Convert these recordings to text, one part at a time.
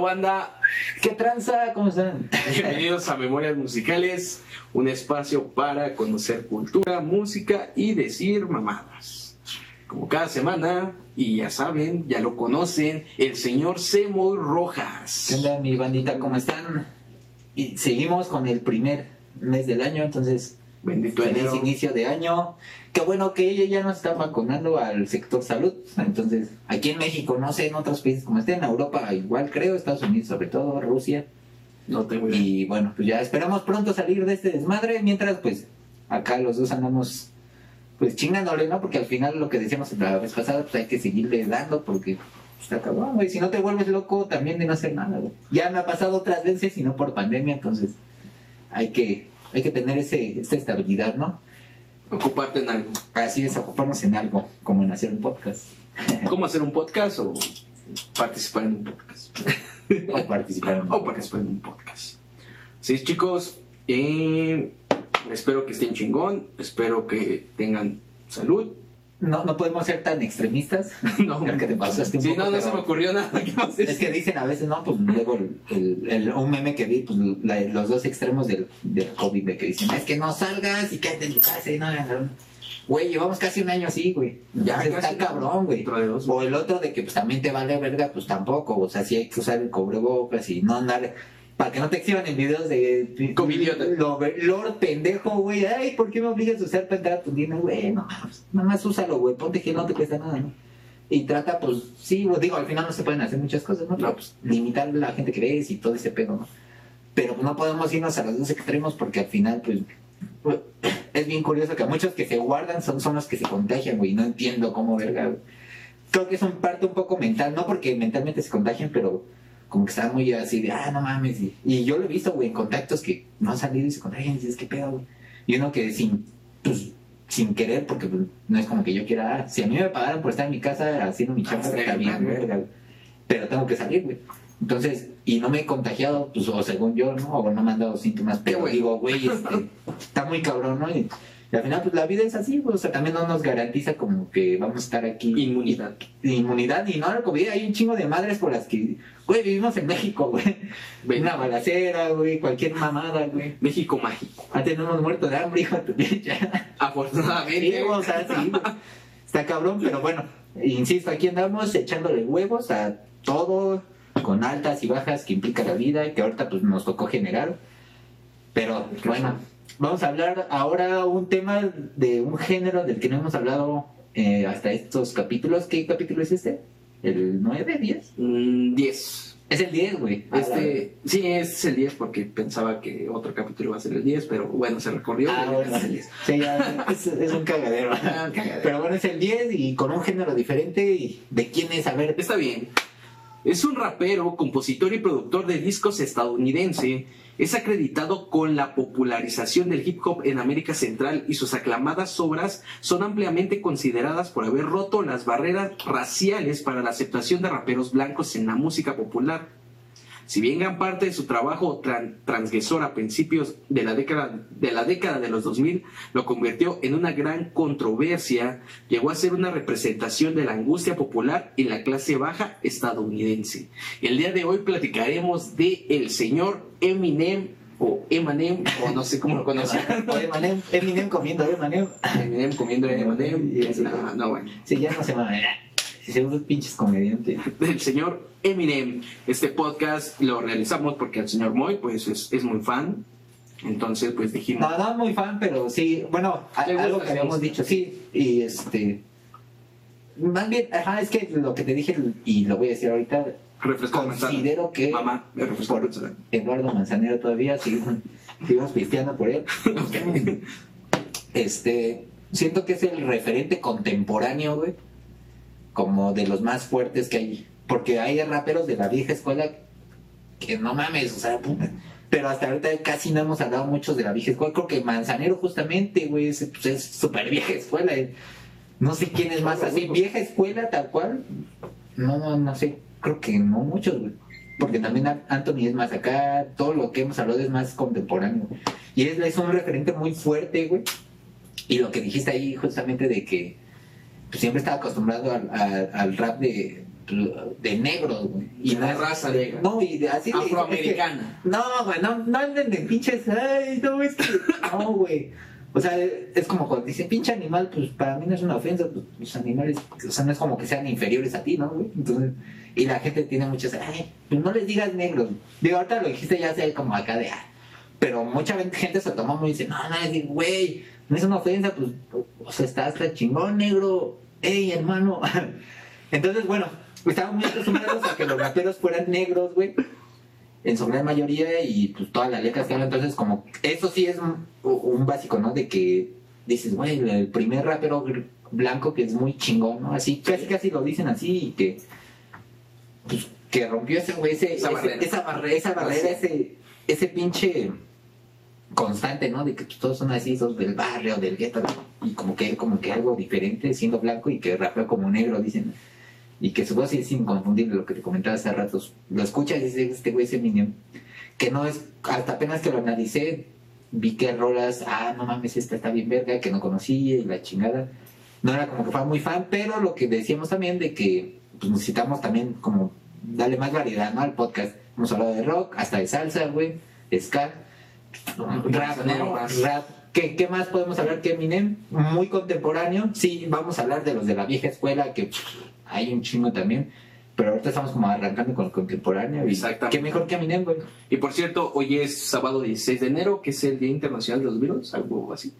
banda? ¿Qué tranza? ¿Cómo están? Bienvenidos a Memorias Musicales, un espacio para conocer cultura, música y decir mamadas. Como cada semana, y ya saben, ya lo conocen, el señor Seymour Rojas. ¿Qué onda, mi bandita? ¿Cómo están? Y seguimos con el primer mes del año, entonces, Bendito feliz enero. inicio de año. Qué bueno que ella ya nos está vacunando al sector salud. Entonces, aquí en México, no sé, en otros países como estén, en Europa igual creo, Estados Unidos sobre todo, Rusia. No tengo idea. Y bueno, pues ya esperamos pronto salir de este desmadre, mientras pues acá los dos andamos pues chingándole, ¿no? Porque al final lo que decíamos la vez pasada, pues hay que seguirle dando porque está cabrón, güey. Si no te vuelves loco también de no hacer nada, güey. Ya me ha pasado otras veces y no por pandemia, entonces hay que, hay que tener ese, esa estabilidad, ¿no? Ocuparte en algo. Así es, ocuparnos en algo, como en hacer un podcast. ¿Cómo hacer un podcast o participar en un podcast? o participar en o participar en un podcast. Sí, chicos, eh, espero que estén chingón, espero que tengan salud. No, no podemos ser tan extremistas. No, Creo que te pasaste un sí, poco, no, no se me ocurrió nada. ¿Qué más Es que dicen a veces, no, pues luego el, el- el- un meme que vi, pues la- los dos extremos del, del COVID, de que dicen, es que no salgas y quédate en tu casa y no, no, no". Güey, llevamos casi un año así, güey. Ya, está cabrón, güey. O el otro de que pues también te vale verga, pues tampoco. O sea, sí hay que usar el cubrebocas y no andar. Para que no te exhiban en videos de. Covidiota. Lo, Lord pendejo, güey. Ay, ¿por qué me obligas a usar para entrar a tu tienda? Güey, no, nada más úsalo, güey. Ponte que no te cuesta nada, ¿no? Y trata, pues, sí, pues, digo, al final no se pueden hacer muchas cosas, ¿no? Pero pues limitar la gente que ves y todo ese pedo, ¿no? Pero pues, no podemos irnos a los dos extremos porque al final, pues, pues, es bien curioso que muchos que se guardan son, son los que se contagian, güey. No entiendo cómo, verga, güey. Creo que es un parte un poco mental, no porque mentalmente se contagian, pero como que están muy así de, ah, no mames. Y, y yo lo he visto, güey, en contactos que no han salido y se contagian y dices, ¿qué pedo, güey? Y uno que sin, pues, sin querer, porque pues, no es como que yo quiera, ah, si a mí me pagaran por estar en mi casa haciendo mi chamba, está bien, verga. Pero tengo que salir, güey. Entonces, y no me he contagiado, pues, o según yo, ¿no? O no me han dado síntomas, pero digo, güey, este, está muy cabrón, ¿no? Y, y al final, pues la vida es así, güey. O sea, también no nos garantiza como que vamos a estar aquí. Inmunidad. Inmunidad y no la COVID. Hay un chingo de madres por las que, güey, vivimos en México, güey. Una balacera, güey, cualquier mamada, güey. México mágico. Antes no hemos muerto de hambre, hijo de tu pinche. Afortunadamente. Sí, o sea, sí. Está cabrón, pero bueno, insisto, aquí andamos echándole huevos a todo, con altas y bajas que implica la vida y que ahorita pues nos tocó generar. Pero bueno, vamos a hablar ahora un tema de un género del que no hemos hablado eh, hasta estos capítulos. ¿Qué capítulo es este? ¿El 9, 10? Mm, 10. Es el 10, güey. Ah, Este, sí, es el 10 porque pensaba que otro capítulo iba a ser el 10, pero bueno, se recorrió. Ah, bueno, es el 10. sí, ya, es, es un cagadero. Ah, cagadero. Pero bueno, es el 10 y con un género diferente. ¿Y de quién es? A ver, Está bien. Es un rapero, compositor y productor de discos estadounidense. Es acreditado con la popularización del hip hop en América Central y sus aclamadas obras son ampliamente consideradas por haber roto las barreras raciales para la aceptación de raperos blancos en la música popular. Si bien gran parte de su trabajo tran- transgresor a principios de la, década, de la década de los 2000 lo convirtió en una gran controversia, llegó a ser una representación de la angustia popular en la clase baja estadounidense. El día de hoy platicaremos de el señor Eminem o Eminem, o no sé cómo lo conocen. O Eminem, Eminem comiendo Eminem. Eminem comiendo Eminem. Y así. No, no, bueno. Sí, ya no se va. Se unos pinches comediantes. del señor Eminem. Este podcast lo realizamos porque el señor Moy pues es, es muy fan. Entonces pues dijimos, No, no muy fan, pero sí. Bueno, a- ¿Te gusta, algo que habíamos dicho, sí. Y este. Más bien, ajá, es que lo que te dije y lo voy a decir ahorita. refresco manzana. Considero que. Mamá, me refresco manzana. Eduardo Manzanero todavía, seguimos, seguimos pisteando por él. Este, siento que es el referente contemporáneo, güey, como de los más fuertes que hay. Porque hay raperos de la vieja escuela que no mames, o sea, puta. Pero hasta ahorita casi no hemos hablado muchos de la vieja escuela. Creo que Manzanero, justamente, güey, es pues, es súper vieja escuela. eh. No sé quién es más así. Vieja escuela, tal cual. No, no, no sé. Creo que no muchos, güey. Porque también An- Anthony es más acá. Todo lo que hemos hablado es más contemporáneo. Y es, es un referente muy fuerte, güey. Y lo que dijiste ahí, justamente, de que pues, siempre estaba acostumbrado al, al- al rap de, de negros, güey. Y la es- raza negra. No, y de- así de- Afroamericana. es que- no, güey, no, no anden de pinches. Ay, no, es que. No, güey. O sea, es como cuando dicen pinche animal, pues para mí no es una ofensa, pues los animales, o sea, no es como que sean inferiores a ti, ¿no, güey? Entonces, y la gente tiene muchas, ay, pues no les digas negros. Digo, ahorita lo dijiste ya sé como acá de, ah, pero mucha gente se toma muy y dice, no, no, es güey, no es una ofensa, pues, o sea, está hasta chingón negro, ey, hermano. Entonces, bueno, estaban muy acostumbrados a que los raperos fueran negros, güey en su gran mayoría y pues todas las letras que hablan, entonces como eso sí es un, un básico, ¿no? De que dices, güey, el primer rapero blanco que es muy chingón, ¿no? Así, casi casi lo dicen así y que pues que rompió ese güey, ese, Esa ese- barrera. esa barrera, esa barrera, ese, ese pinche constante, ¿no? De que todos son así, sos del barrio, del gueto, y como que como que algo diferente siendo blanco y que rapea como negro, dicen y que su voz es inconfundible, lo que te comentaba hace ratos. Lo escuchas y dices, este güey es Eminem. Que no es, hasta apenas que lo analicé, vi que rolas, ah, no mames, esta está bien verga, que no conocía y la chingada. No era como que fuera muy fan, pero lo que decíamos también de que pues, necesitamos también como darle más variedad ¿no? al podcast. Hemos hablado de rock, hasta de salsa, güey, de ska, rap, ¿no? rap. ¿Qué, ¿Qué más podemos hablar que Eminem? Muy contemporáneo. Sí, vamos a hablar de los de la vieja escuela, que pff, hay un chingo también. Pero ahorita estamos como arrancando con el contemporáneo. Y. Qué mejor que Eminem, güey. Y por cierto, hoy es sábado 16 de enero, que es el Día Internacional de los Virus, algo así.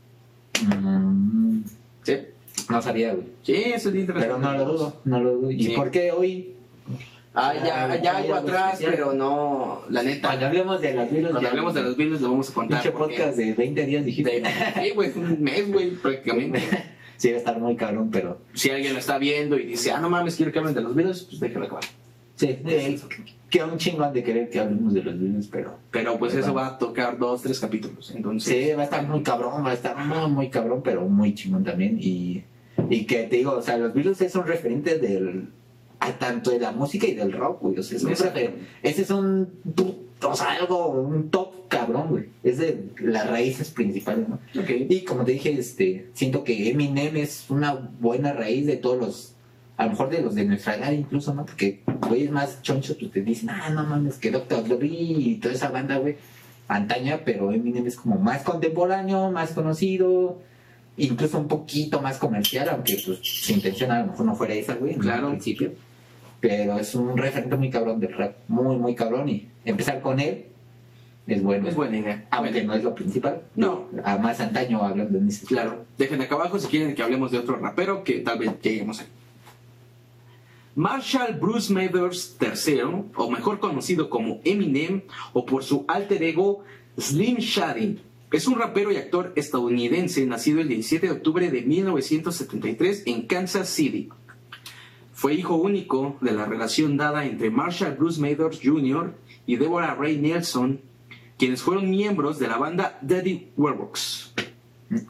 Mm, ¿Sí? no sabía, güey. Sí, es el Día Internacional. Pero no lo dudo, no lo dudo. ¿Y Sí. por qué hoy? Ah, ya, ya algo algo atrás, especial. pero no, la neta. Cuando hablemos de las virus, Cuando hablemos de los virus lo vamos a contar. Porque- podcast de 20 días dijiste. Sí, güey, un mes, güey, prácticamente. sí, va a estar muy cabrón, pero. Si alguien lo está viendo y dice, ah, no mames, quiero que hablen de los virus, pues déjalo acabar. Sí, eh, que un chingo han de querer que hablemos de los virus, pero. Pero pues eso va a tocar dos, tres capítulos. Entonces, Sí, va a estar muy cabrón, va a estar muy, muy cabrón, pero muy chingón también. Y, y que te digo, o sea, los Beatles es un referente del. A tanto de la música y del rock, güey. O sea, es un ese es un. O sea, algo, un top cabrón, güey. Es de las raíces principales, ¿no? ok. Y como te dije, este, siento que Eminem es una buena raíz de todos los, a lo mejor de los de nuestra edad incluso, ¿no? Porque güeyes más chonchos pues te dicen, ah, no mames, que Dr. Dre y toda esa banda, güey, antaña, pero Eminem es como más contemporáneo, más conocido, incluso un poquito más comercial, aunque pues su intención a lo mejor no fuera esa, güey, en Claro. un principio. Pero es un referente muy cabrón del rap, muy, muy cabrón, y empezar con él es bueno. Es buena idea. Aunque no es lo principal. No. A más antaño hablando en ese Claro, dejen acá abajo si quieren que hablemos de otro rapero que tal vez lleguemos ahí. Marshall Bruce Mathers III, o mejor conocido como Eminem, o por su alter ego Slim Shady, es un rapero y actor estadounidense nacido el 17 de octubre de 1973 en Kansas City. Fue hijo único de la relación dada entre Marshall Bruce Mathers Jr. y Deborah Ray Nelson, quienes fueron miembros de la banda Daddy Warbucks.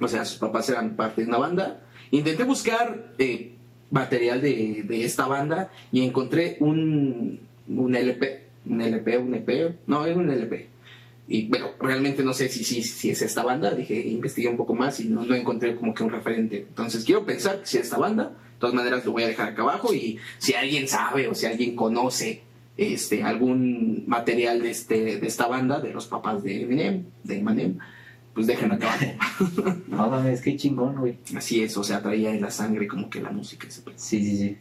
O sea, sus papás eran parte de una banda. Intenté buscar eh, material de, de esta banda y encontré un, un LP, un LP, un EP, no, es un LP. Y bueno, realmente no sé si, si, si es esta banda, dije, investigué un poco más y no, no encontré como que un referente. Entonces quiero pensar si es esta banda, de todas maneras lo voy a dejar acá abajo y si alguien sabe o si alguien conoce este, algún material de, este, de esta banda, de los papás de Eminem, de Eminem, pues déjenlo acá abajo. No mames, qué chingón, güey. Así es, o sea, traía en la sangre como que la música. ese. Sí, sí, sí.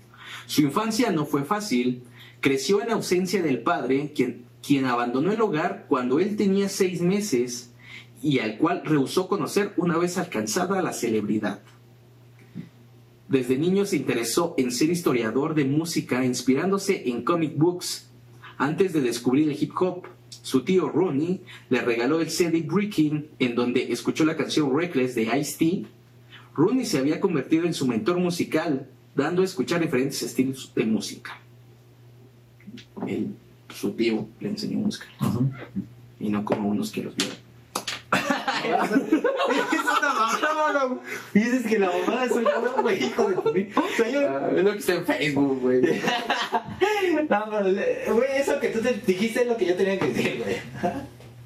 Su infancia no fue fácil. Creció en ausencia del padre, quien, quien abandonó el hogar cuando él tenía seis meses y al cual rehusó conocer una vez alcanzada la celebridad. Desde niño se interesó en ser historiador de música, inspirándose en comic books. Antes de descubrir el hip hop, su tío Ronnie le regaló el CD Breaking, en donde escuchó la canción Reckless de Ice-T. Ronnie se había convertido en su mentor musical, dando a escuchar diferentes estilos de música. Él, su tío, le enseñó música, y no como unos que los vieron. Es una mamada, güey. Y dices que la mamada soy yo, güey, hijo de tu O sea, yo. Ah, es lo que está en Facebook, güey. No, pero, güey, eso que tú te dijiste es lo que yo tenía que decir, güey.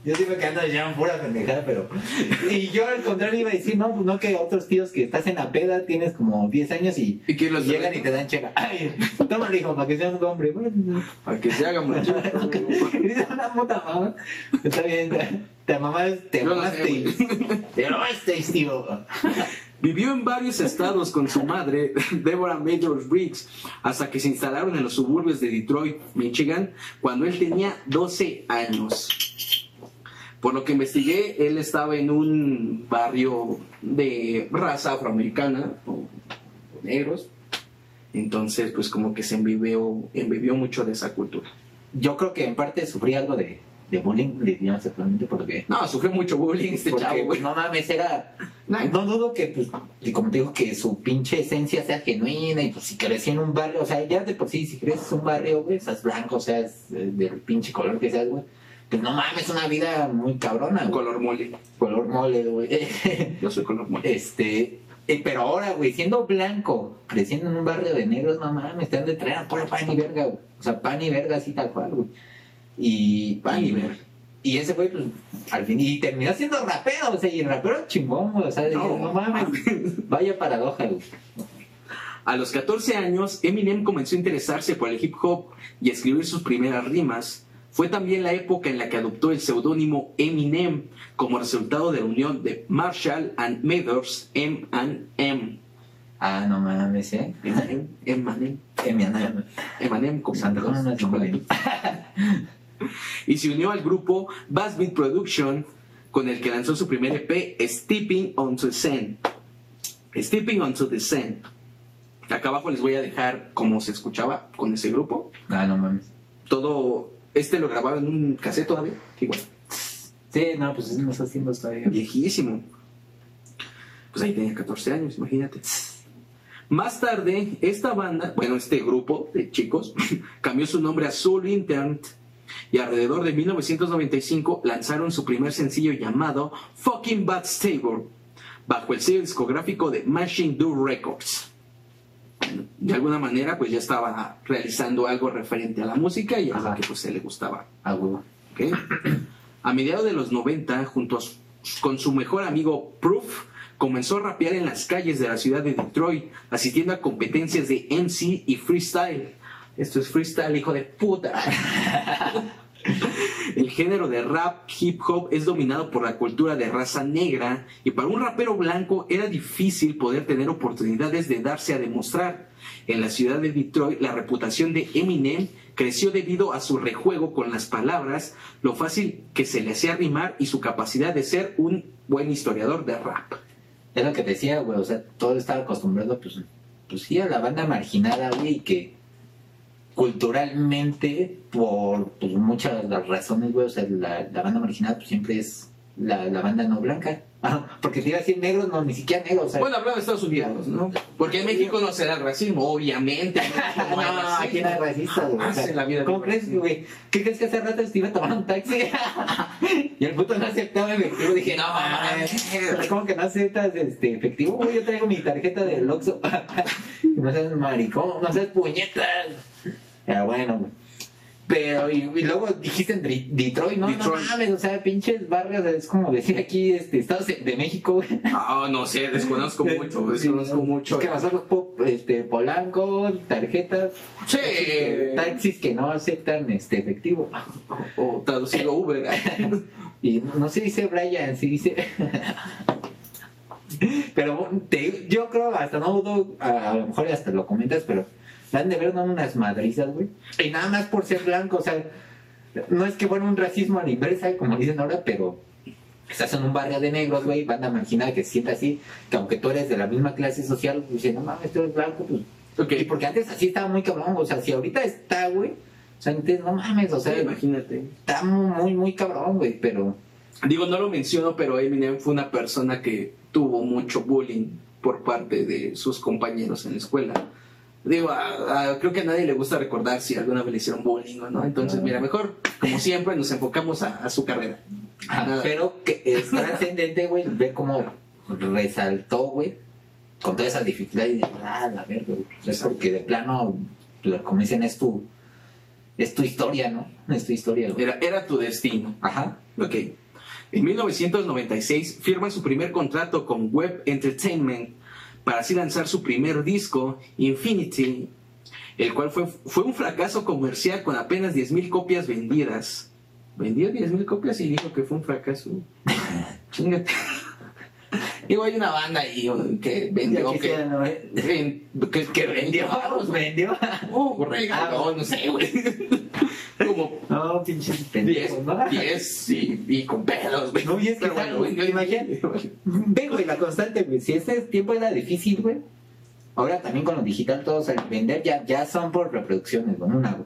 Yo siempre que ando llaman pura pendejada, pero. Y yo al contrario iba a decir, no, pues no que otros tíos que estás en la peda, tienes como 10 años y, ¿Y llegan y te dan checa. Ay, tómalo, hijo, para que sea un hombre. Para que se haga mucho. Eres una puta mamá. Está bien, te, te mamaste, te mamaste. Te mamaste, tío. Vivió en varios estados con su madre, Deborah Major Briggs, hasta que se instalaron en los suburbios de Detroit, Michigan, cuando él tenía 12 años. Por lo que investigué, él estaba en un barrio de raza afroamericana, o negros. Entonces, pues como que se embebió, embebió mucho de esa cultura. Yo creo que en parte sufrí algo de, de bullying, digamos, actualmente, porque. No, sufrió mucho bullying este Porque, chavo, güey. no mames, era. No. No dudo que, pues, y como te digo, que su pinche esencia sea genuina y pues si crecí en un barrio, o sea, ya de por sí, si creces en un barrio, güey, seas blanco, seas eh, del pinche color que seas, güey, pues no mames, una vida muy cabrona, güey. Color mole. Color mole, güey. Yo soy color mole. este, eh, pero ahora, güey, siendo blanco, creciendo en un barrio de negros, no mames, te han de traer a pura pan y verga, güey. O sea, pan y verga así tal cual, güey. Y Pan y verga. Y ese güey, pues, al fin, y terminó siendo rapero, o sea, y el rapero chingón, güey, o sea, No, no, no mames, vaya paradoja, güey. A los 14 años, Eminem comenzó a interesarse por el hip hop y a escribir sus primeras rimas. Fue también la época en la que adoptó el seudónimo Eminem como resultado de la unión de Marshall and Mathers M and M. Ah, no mames, ¿eh? Eminem, Eminem, Eminem. Eminem como Santa. Y se unió al grupo Beat Production con el que lanzó su primer EP Stepping Onto the Scene. Stepping Onto the Scene. Acá abajo les voy a dejar cómo se escuchaba con ese grupo. Ah, no mames. todo este lo grababa en un cassette todavía igual. Sí, no, pues no está haciendo todavía. viejísimo. Pues ahí tenía 14 años imagínate. Más tarde esta banda bueno este grupo de chicos cambió su nombre a Soul Intern y alrededor de 1995 lanzaron su primer sencillo llamado Fucking Bad Stable bajo el sello discográfico de Machine Do Records de alguna manera pues ya estaba realizando algo referente a la música y a lo que pues se le gustaba Ah, huevo. ¿ok? A mediados de los 90, junto a su- con su mejor amigo Proof, comenzó a rapear en las calles de la ciudad de Detroit, asistiendo a competencias de MC y freestyle. Esto es freestyle, hijo de puta. El género de rap hip hop es dominado por la cultura de raza negra y para un rapero blanco era difícil poder tener oportunidades de darse a demostrar. En la ciudad de Detroit la reputación de Eminem creció debido a su rejuego con las palabras, lo fácil que se le hacía rimar y su capacidad de ser un buen historiador de rap. Es lo que decía, güey, o sea, todo estaba acostumbrado, pues, pues sí, a la banda marginada, güey, que culturalmente, por pues, muchas las razones, güey, o sea, la, la banda marginada pues, siempre es la, la banda no blanca. Ah, porque si iba a decir negros, no, ni siquiera negros, o sea, Bueno, hablando de Estados Unidos, ¿no? Porque en México no se da el racismo, obviamente. no, aquí no hay racistas, güey. o sea, ¿Cómo crees, güey? ¿Qué crees que hace rato iba a tomar un taxi? y el puto no aceptaba efectivo. Dije, no mames, ¿cómo que no aceptas este, efectivo? Güey, yo traigo mi tarjeta del Oxxo. no seas maricón, no seas puñetas. Pero bueno, güey. Pero, y, y luego dijiste en Detroit, ¿no? Detroit. No mames, o sea, pinches barrios, es como decir aquí, este, Estados de México, güey. Ah, no sé, desconozco mucho, desconozco mucho. Es que nosotros, po- este, Polanco, tarjetas, Sí. este, taxis que no aceptan este efectivo. O traducido Uber. Y no se dice Brian, se dice. pero te- yo creo, hasta no dudo, a, a lo mejor hasta lo comentas, pero dan de ver unas madrizas, güey. Y nada más por ser blanco, o sea, no es que fuera un racismo a la inversa, como dicen ahora, pero estás en un barrio de negros, güey, banda marginada que se sienta así, que aunque tú eres de la misma clase social, pues dice, no mames, tú eres blanco, pues. Y porque antes así estaba muy cabrón, o sea, si ahorita está, güey, o sea, antes no mames, o sea, Sí, imagínate. está muy, muy cabrón, güey, pero. Digo, no lo menciono, pero Eminem fue una persona que tuvo mucho bullying por parte de sus compañeros en la escuela. Digo, a- a- creo que a nadie le gusta recordar si alguna vez le hicieron bullying o no. Entonces, mira, mejor, como siempre, nos enfocamos a, a su carrera. Nada. Pero que es trascendente, güey, ver cómo resaltó, güey, con todas esas dificultades. Y, ah, la verga, güey. Es porque de plano, como dicen, es tu. es tu historia, ¿no? Es tu historia, güey. Era, era tu destino. Ajá. Ok. En 1996 firma su primer contrato con Web Entertainment para así lanzar su primer disco, Infinity, el cual fue, fue un fracaso comercial con apenas 10.000 copias vendidas. Vendió 10.000 copias y dijo que fue un fracaso. Chingate. Digo, hay una banda ahí que vendió, que, ¿no, güey? que, que vendió. Pues vendió. Regaló, no sé, güey. Como No, pinches 10, pendejos, ¿no? 10 y, y con pelos, güey. No, y es que Pero bueno, vendió- imagínate. Ve, güey, la constante, güey. Si ese tiempo era difícil, güey. Ahora también con lo digital, todos al vender ya, ya son por reproducciones, güey. Una, güey.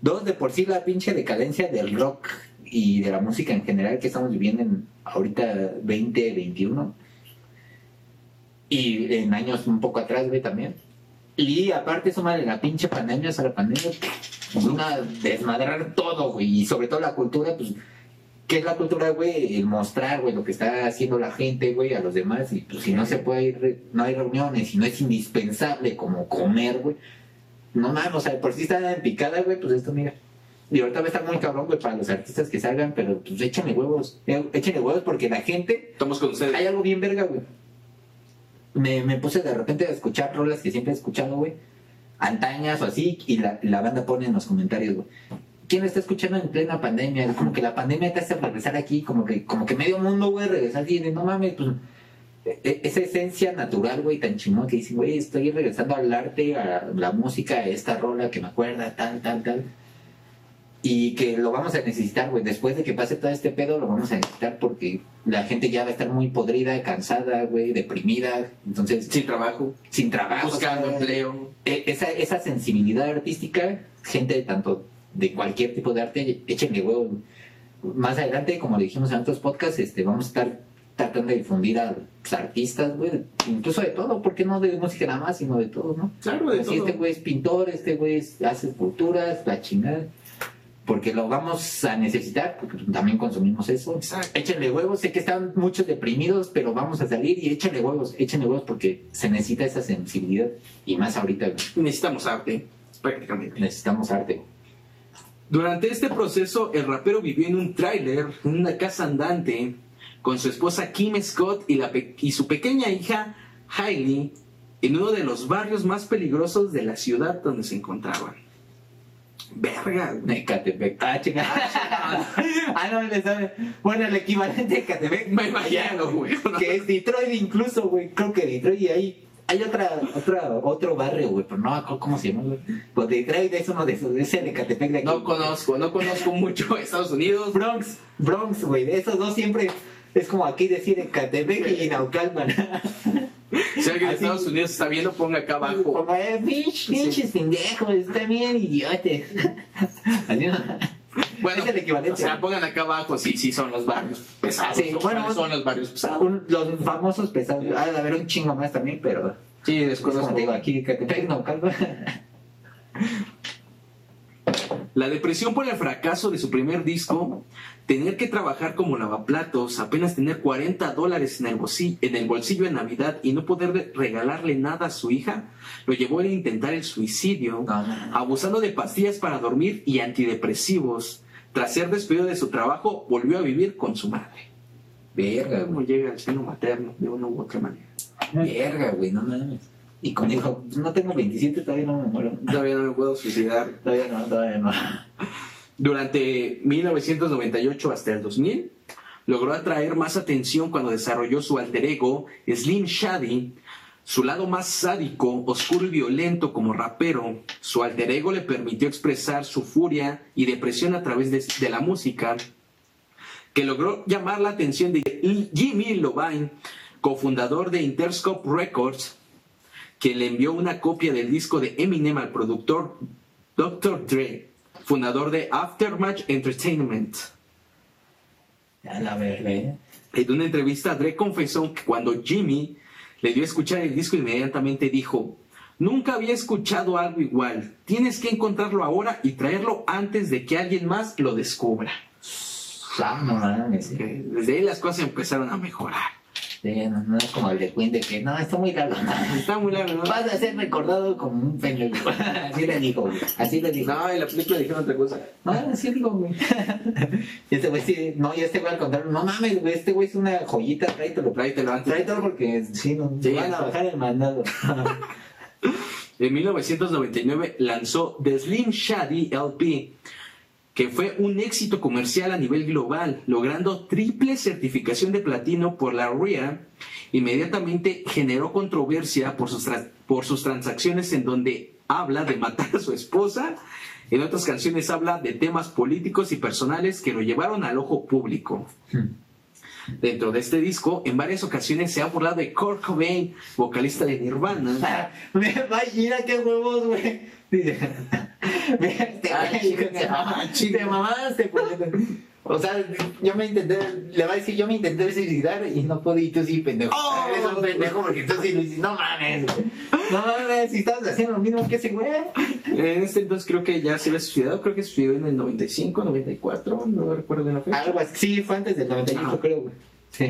Dos, de por sí la pinche decadencia del rock y de la música en general que estamos viviendo en ahorita 2021. Y en años un poco atrás, güey, también. Y aparte, suma de la pinche pandemia, sea, la pandemia, una desmadrar todo, güey. Y sobre todo la cultura, pues, ¿qué es la cultura, güey? El mostrar, güey, lo que está haciendo la gente, güey, a los demás. Y pues si no se puede ir, no hay reuniones, si no es indispensable como comer, güey. No mames, o sea, por si está en picada, güey, pues esto, mira. Y ahorita va a estar muy cabrón, güey, para los artistas que salgan, pero pues échenle huevos. eh, Échenle huevos porque la gente Estamos con ustedes. hay algo bien verga, güey. Me, me puse de repente a escuchar rolas que siempre he escuchado, güey. Antañas o así, y la, la banda pone en los comentarios, güey. ¿Quién está escuchando en plena pandemia? Como que la pandemia te hace regresar aquí, como que, como que medio mundo, güey, regresar de, No mames, pues. e- e- Esa esencia natural, güey, tan chingón que dicen, güey, estoy regresando al arte, a la música, a esta rola que me acuerda, tal, tal, tal. Y que lo vamos a necesitar, güey. Después de que pase todo este pedo, lo vamos a necesitar porque la gente ya va a estar muy podrida, cansada, güey, deprimida. Entonces, Sin trabajo, sin trabajo. buscando o sea, empleo. e- Esa, esa sensibilidad artística, gente de tanto de cualquier tipo de arte, échenle huevo. Más adelante, como le dijimos en otros podcasts, este, vamos a estar tratando de difundir a los artistas, güey, incluso de todo, ¿por qué no de música nada más, sino de todo, no? Claro, de Si todo. este güey es pintor, este güey hace esculturas, la chingada. Porque lo vamos a necesitar, porque también consumimos eso. Exacto. Échenle huevos, sé que están muchos deprimidos, pero vamos a salir y échenle huevos, échenle huevos porque se necesita esa sensibilidad. Y más ahorita Necesitamos arte, prácticamente. necesitamos arte. Durante este proceso, el rapero vivió en un tráiler, en una casa andante, con su esposa Kim Scott y, la y su pequeña hija Hailey, en uno de los barrios más peligrosos de la ciudad donde se encontraban. Verga, güey. Ecatepec. Ah, chingada. ah, no, le sabe. Bueno, el equivalente de Ecatepec. Me imagino, güey. Que es Detroit incluso, güey. Creo que Detroit y ahí hay otra, otra, otro barrio, güey, pero no acuerdo cómo se llama, güey. Pues Detroit es uno de esos, es el Ecatepec de aquí. No conozco, no conozco mucho Estados Unidos. Bronx, Bronx, güey. Esos dos siempre es como aquí decir Ecatepec y Naucalpan. Si alguien de Estados Unidos está viendo, ponga acá abajo. Como, eh, pinch- pinches pendejos, están bien idiotes. Bueno, es el equivalente. o sea, pongan acá abajo si sí, son los barrios pesados. Sí, ¿no? bueno, ¿Cuáles son los barrios pesados. Un- los famosos pesados. Ah, a ver, un chingo más también, pero. Sí, Es como desconozco. te digo, aquí Naucalpan. La depresión por el fracaso de su primer disco, tener que trabajar como lavaplatos, apenas tener 40 dólares en el, bolsillo, en el bolsillo en Navidad y no poder regalarle nada a su hija, lo llevó a intentar el suicidio, abusando de pastillas para dormir y antidepresivos. Tras ser despedido de su trabajo, volvió a vivir con su madre. Verga, ¿Cómo llega al seno materno de una u otra manera? Verga, güey, no mames. Y con dijo, no tengo 27, todavía no me muero. Todavía no me puedo suicidar. Todavía no, todavía no. Durante 1998 hasta el 2000, logró atraer más atención cuando desarrolló su alter ego, Slim Shady, su lado más sádico, oscuro y violento como rapero. Su alter ego le permitió expresar su furia y depresión a través de, de la música, que logró llamar la atención de Jimmy Lovine, cofundador de Interscope Records, quien le envió una copia del disco de Eminem al productor Dr. Dre, fundador de Aftermatch Entertainment. A la verga, ¿eh? En una entrevista, Dre confesó que cuando Jimmy le dio a escuchar el disco, inmediatamente dijo: Nunca había escuchado algo igual. Tienes que encontrarlo ahora y traerlo antes de que alguien más lo descubra. Ah, no. Que Desde ahí las cosas empezaron a mejorar. Sí, no, no es como el de Queen de que no, está muy largo. Está muy largo, ¿no? Vas a ser recordado como un pendejo. Así le dijo, güey. Así le dijo. No, en la película dijeron otra cosa. No, así digo, güey. Y este güey sí, no, y este güey al contrario, no mames, güey, este güey es una joyita, tráetelo. Tráetelo antes. Tráetelo porque sí, no, Sí, van a bajar el mandado. En 1999 lanzó The Slim Shady LP, que fue un éxito comercial a nivel global, logrando triple certificación de platino por la RIA. Inmediatamente generó controversia por sus, por sus transacciones en donde habla de matar a su esposa. En otras canciones habla de temas políticos y personales que lo llevaron al ojo público. Dentro de este disco, en varias ocasiones se ha burlado de Kurt Cobain, vocalista de Nirvana. Mira qué huevos, güey. Dice, este Ah, chinga, te mamaste, te mamaste, pendejo. O sea, yo me intenté, le va a decir, yo me intenté suicidar y no pude, y tú sí, pendejo. Oh. Eres un pendejo porque tú sí lo hiciste. No mames. No mames, si estabas haciendo lo mismo que ese güey. En este entonces creo que ya se había suicidado, creo que se suicidó en el 95, 94, no recuerdo bien la fecha. Algo así, sí, fue antes del 98, Ah. creo, güey. Sí.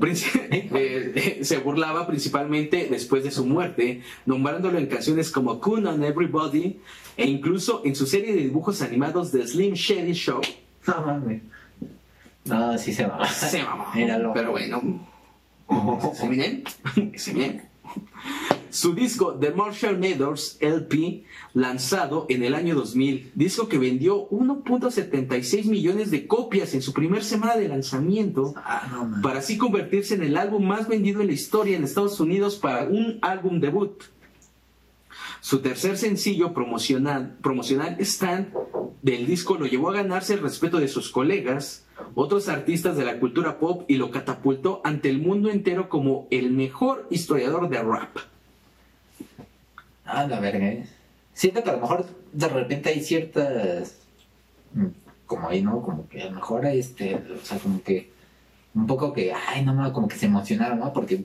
Princi- eh, eh, se burlaba principalmente después de su muerte, nombrándolo en canciones como Coon on Everybody e incluso en su serie de dibujos animados The Slim Shady Show. No mames. No, sí se va. Se mamó. Míralo. Pero bueno. ¿Se miren? ¿Se miren? Su disco The Marshall Mathers LP, lanzado en el año 2000, disco que vendió 1.76 millones de copias en su primer semana de lanzamiento, Ah, para así convertirse en el álbum más vendido en la historia en Estados Unidos para un álbum debut. Su tercer sencillo promocional, promocional Stand del disco lo llevó a ganarse el respeto de sus colegas, otros artistas de la cultura pop y lo catapultó ante el mundo entero como el mejor historiador de rap. Ah, la verga. eh. Siento que a lo mejor de repente hay ciertas. mm, Como ahí, ¿no? Como que a lo mejor este. O sea, como que. Un poco que. Ay, no, no, como que se emocionaron, ¿no? Porque.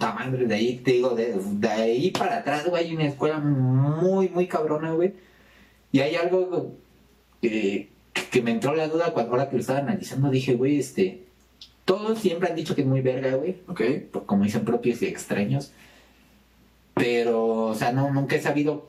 Madre, de ahí, te digo, de, de ahí para atrás, güey, hay una escuela muy, muy cabrona, güey. Y hay algo que, que me entró la duda cuando ahora que lo estaba analizando. Dije, güey, este. Todos siempre han dicho que es muy verga, güey ¿Ok? como dicen propios y extraños. Pero, o sea, no, nunca he sabido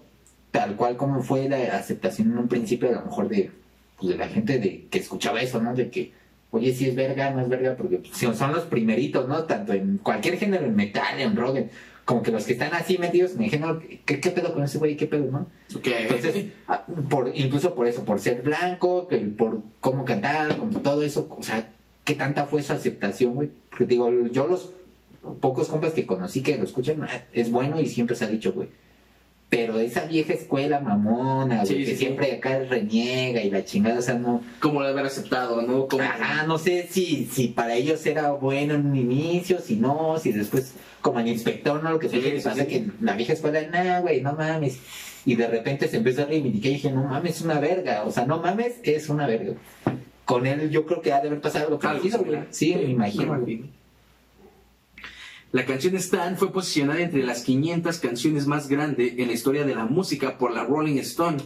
tal cual como fue la aceptación en un principio, a lo mejor de, pues, de la gente de que escuchaba eso, ¿no? De que, oye, si es verga, no es verga, porque son los primeritos, ¿no? Tanto en cualquier género, en metal, en rock, en- como que los que están así metidos en el género, ¿qué, qué pedo con ese güey? ¿Qué pedo, no? Entonces, ah, por, incluso por eso, por ser blanco, por cómo cantar, con todo eso, o sea, ¿qué tanta fue su aceptación, güey? Porque digo, yo los pocos compas que conocí que lo escuchan, ah, es bueno y siempre se ha dicho, güey. Pero esa vieja escuela mamona, güey, Sí, que sí, siempre acá reniega y la chingada, o sea, no... ¿Cómo lo haber aceptado, no? ¿Cómo- Ajá, no sé si, si para ellos era bueno en un inicio, si no, si después, como el inspector, ¿no? Lo que sí, pasa que la vieja escuela, no, güey, no mames. Y de repente se empezó a reivindicar y dije, no mames, es una verga. O sea, no mames, es una verga. Con él yo creo que ha de haber pasado algo Algo parecido, güey. Sí, me imagino. La canción Stan fue posicionada entre las 500 canciones más grandes en la historia de la música por la Rolling Stone.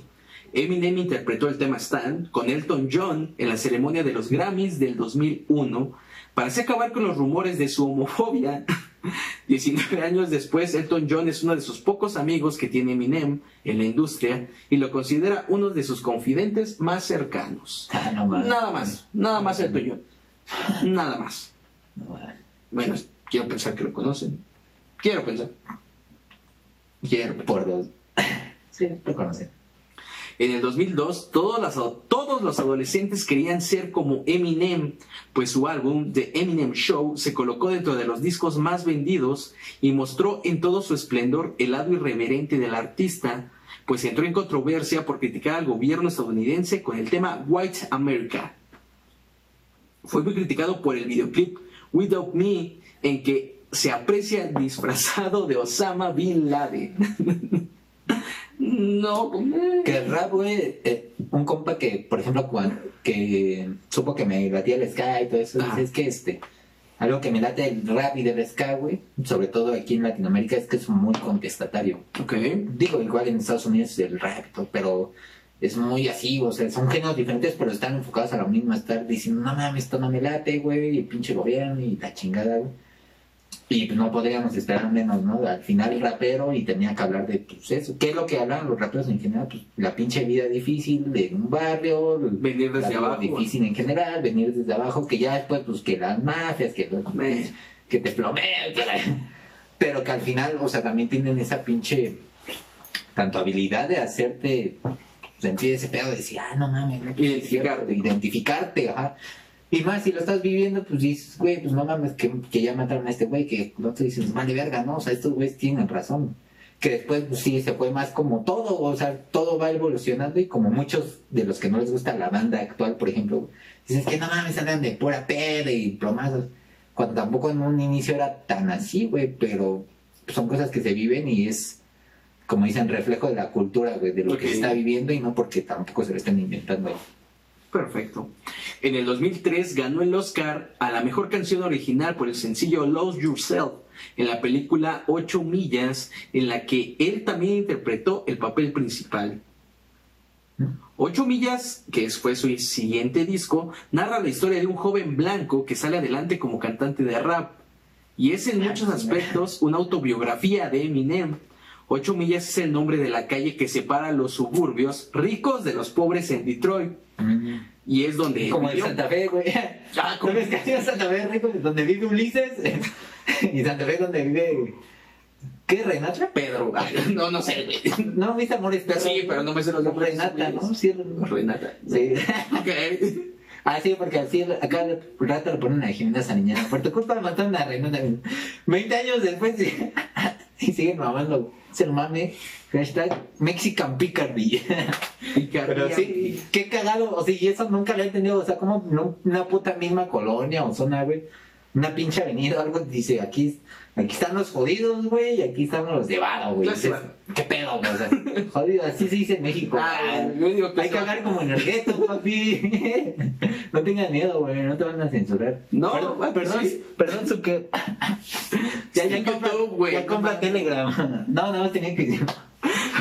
Eminem interpretó el tema Stan con Elton John en la ceremonia de los Grammys del 2001 para así acabar con los rumores de su homofobia. 19 años después, Elton John es uno de sus pocos amigos que tiene Eminem en la industria y lo considera uno de sus confidentes más cercanos. Ah. Nada más, nada más Elton John. Nada más. Bueno, quiero pensar que lo conocen. Quiero pensar. Quiero. Por dos. Sí, lo conocen. En el 2002, todos los, todos los adolescentes querían ser como Eminem, pues su álbum The Eminem Show se colocó dentro de los discos más vendidos y mostró en todo su esplendor el lado irreverente del artista, pues entró en controversia por criticar al gobierno estadounidense con el tema White America. Fue muy criticado por el videoclip Without Me, en que se aprecia disfrazado de Osama Bin Laden. no, eh. Que el rap, güey, eh, un compa que, por ejemplo, cuando, que supo que me latía el ska y todo eso, es que este, algo que me late el rap y del ska, güey, sobre todo aquí en Latinoamérica, es que es muy contestatario. Ok. Digo, igual en Estados Unidos el rap, pero es muy así, o sea, son géneros diferentes, pero están enfocados a lo mismo, estar diciendo, no mames, esto no me late, güey, y pinche gobierno y la chingada, güey. Y pues no podríamos esperar menos, ¿no? Al final rapero y tenía que hablar de pues eso. ¿Qué es lo que hablan los raperos en general? Pues la pinche vida difícil de un barrio, Venir desde la abajo. difícil en general, venir desde abajo, que ya después pues que las mafias, que, los- que te plomean, la- pero que al final, o sea, también tienen esa pinche tanto habilidad de hacerte sentir ese pedo de decir, ah, no mames, no, pues, Identificarte. identificarte, ajá. Y más si lo estás viviendo, pues dices, güey, pues no mames, que, que ya mataron a este güey, que no te dices, vale verga, ¿no? O sea, estos güeyes tienen razón. Que después, pues sí, se fue más como todo, o sea, todo va evolucionando y como muchos de los que no les gusta la banda actual, por ejemplo, dices que no mames, andan de pura peda y plomazos. Cuando tampoco en un inicio era tan así, güey, pero son cosas que se viven y es, como dicen, reflejo de la cultura, güey, de lo que se está viviendo y no porque tampoco se lo están inventando. Perfecto. En el 2003 ganó el Oscar a la mejor canción original por el sencillo Lose Yourself en la película Ocho Millas, en la que él también interpretó el papel principal. Ocho Millas, que fue su siguiente disco, narra la historia de un joven blanco que sale adelante como cantante de rap. Y es en muchos aspectos una autobiografía de Eminem. Ocho Millas es el nombre de la calle que separa los suburbios ricos de los pobres en Detroit. Y es donde... Como en vivió. Santa Fe, güey. Ah, ¿No como- que un Santa Fe rico donde vive Ulises? y Santa Fe donde vive... ¿Qué? ¿Renata? Pedro. Ah, No, no sé, güey. No, mis amores perros. Sí, pero no me sé los nombres. Renata, ¿no? Sí, Renata. sí. Ok. Ah, sí, porque así acá rato lo ponen a Jimena Sariñana. Por tu culpa mataron a Renata. 20 años después. y siguen mamando. Es el mame. Hashtag Mexican Picardy. Pero sí, qué cagado. O sea, y eso nunca lo he entendido. O sea, como una puta misma colonia o zona, güey. Una pinche avenida o algo. Dice, aquí, aquí están los jodidos, güey. Y aquí están los de varo, güey. ¿Qué pedo, güey? O sea, jodido. Así se dice en México. Ah, yo digo que Hay que hablar como en el gueto, papi. no tengas miedo, güey. No te van a censurar. No, perdón, perdón, sí. perdón, su que. ya, ya compra, YouTube, güey. ya compra Telegram. No, no, tenía que.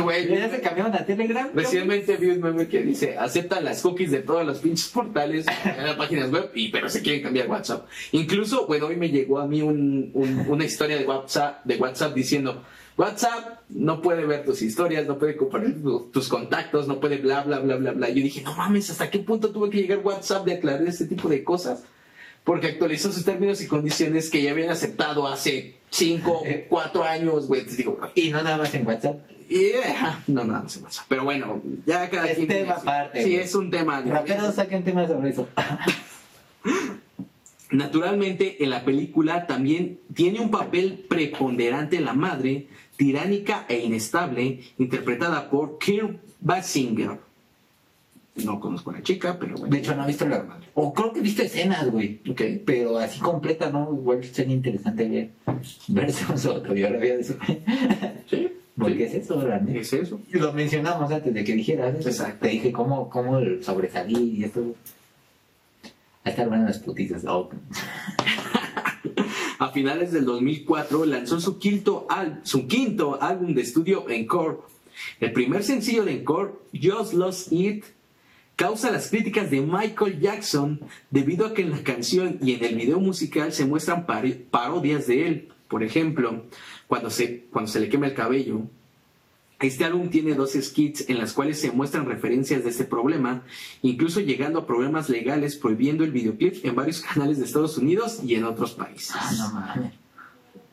Güey, Ya se cambiaron a Telegram. Recientemente vi un meme que dice, aceptan las cookies de todos los pinches portales en las páginas web, y, pero se quieren cambiar WhatsApp. Incluso, bueno, hoy me llegó a mí un- un- una historia de WhatsApp, de WhatsApp diciendo, WhatsApp no puede ver tus historias, no puede compartir tu- tus contactos, no puede bla, bla, bla, bla, bla. Yo dije, no mames, ¿hasta qué punto tuve que llegar WhatsApp de aclarar este tipo de cosas? Porque actualizó sus términos y condiciones que ya habían aceptado hace 5, 4 años, güey. Digo, Y no nada más en WhatsApp. Y, ajá, no, no, no se pasa. Pero bueno, ya cada Es quien. tema su- aparte, Sí, es un tema. Raperos saquen temas sobre eso. Naturalmente, en la película también tiene un papel preponderante la madre, tiránica e inestable, interpretada por Kirk Basinger. No conozco a la chica, pero bueno. De hecho, no he visto la. O creo que he visto escenas, güey. Pero así completa, ¿no? Igual sería interesante ver, ver su autobiografía de eso. Porque es eso, realmente. Es eso. Y Lo mencionamos antes de que dijeras. eso. Exacto. Te dije cómo, cómo el sobresalir y esto. A estar buenas las putizas. Oh. A finales del 2004 lanzó su quinto, al- su quinto álbum de estudio Encore. El primer sencillo de Encore, Just Lost It, causa las críticas de Michael Jackson debido a que en la canción y en el video musical se muestran pari- parodias de él. Por ejemplo, cuando se, cuando se le quema el cabello. Este álbum tiene dos skits en las cuales se muestran referencias de este problema, incluso llegando a problemas legales prohibiendo el videoclip en varios canales de Estados Unidos y en otros países. Ah, no mames.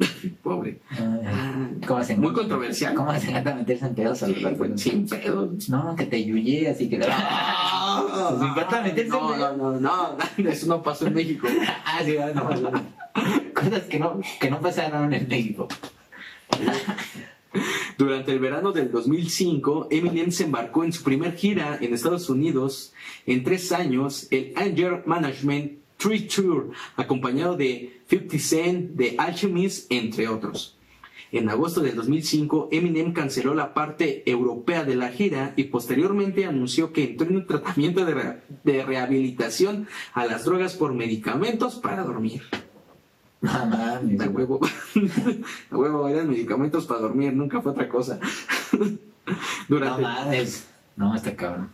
Pobre. Ah, ¿Cómo se Muy controversial. ¿Cómo se encanta meterse en pedos al rato? Sin pedos. No, que te yuyé, así que. Me encanta meterse en no, no, pedos. no, no, eso no pasó en México. Ah, sí, no, no, no. Cosas que no, que no pasaron en México. Durante el verano del 2005, Eminem se embarcó en su primer gira en Estados Unidos en tres años, el Anger Management Tree Tour, acompañado de 50 Cent, de Alchemist, entre otros. En agosto del 2005, Eminem canceló la parte europea de la gira y posteriormente anunció que entró en un tratamiento de, de rehabilitación a las drogas por medicamentos para dormir. No mames. A huevo. A huevo, eran medicamentos para dormir, nunca fue otra cosa. No mames. No, está cabrón.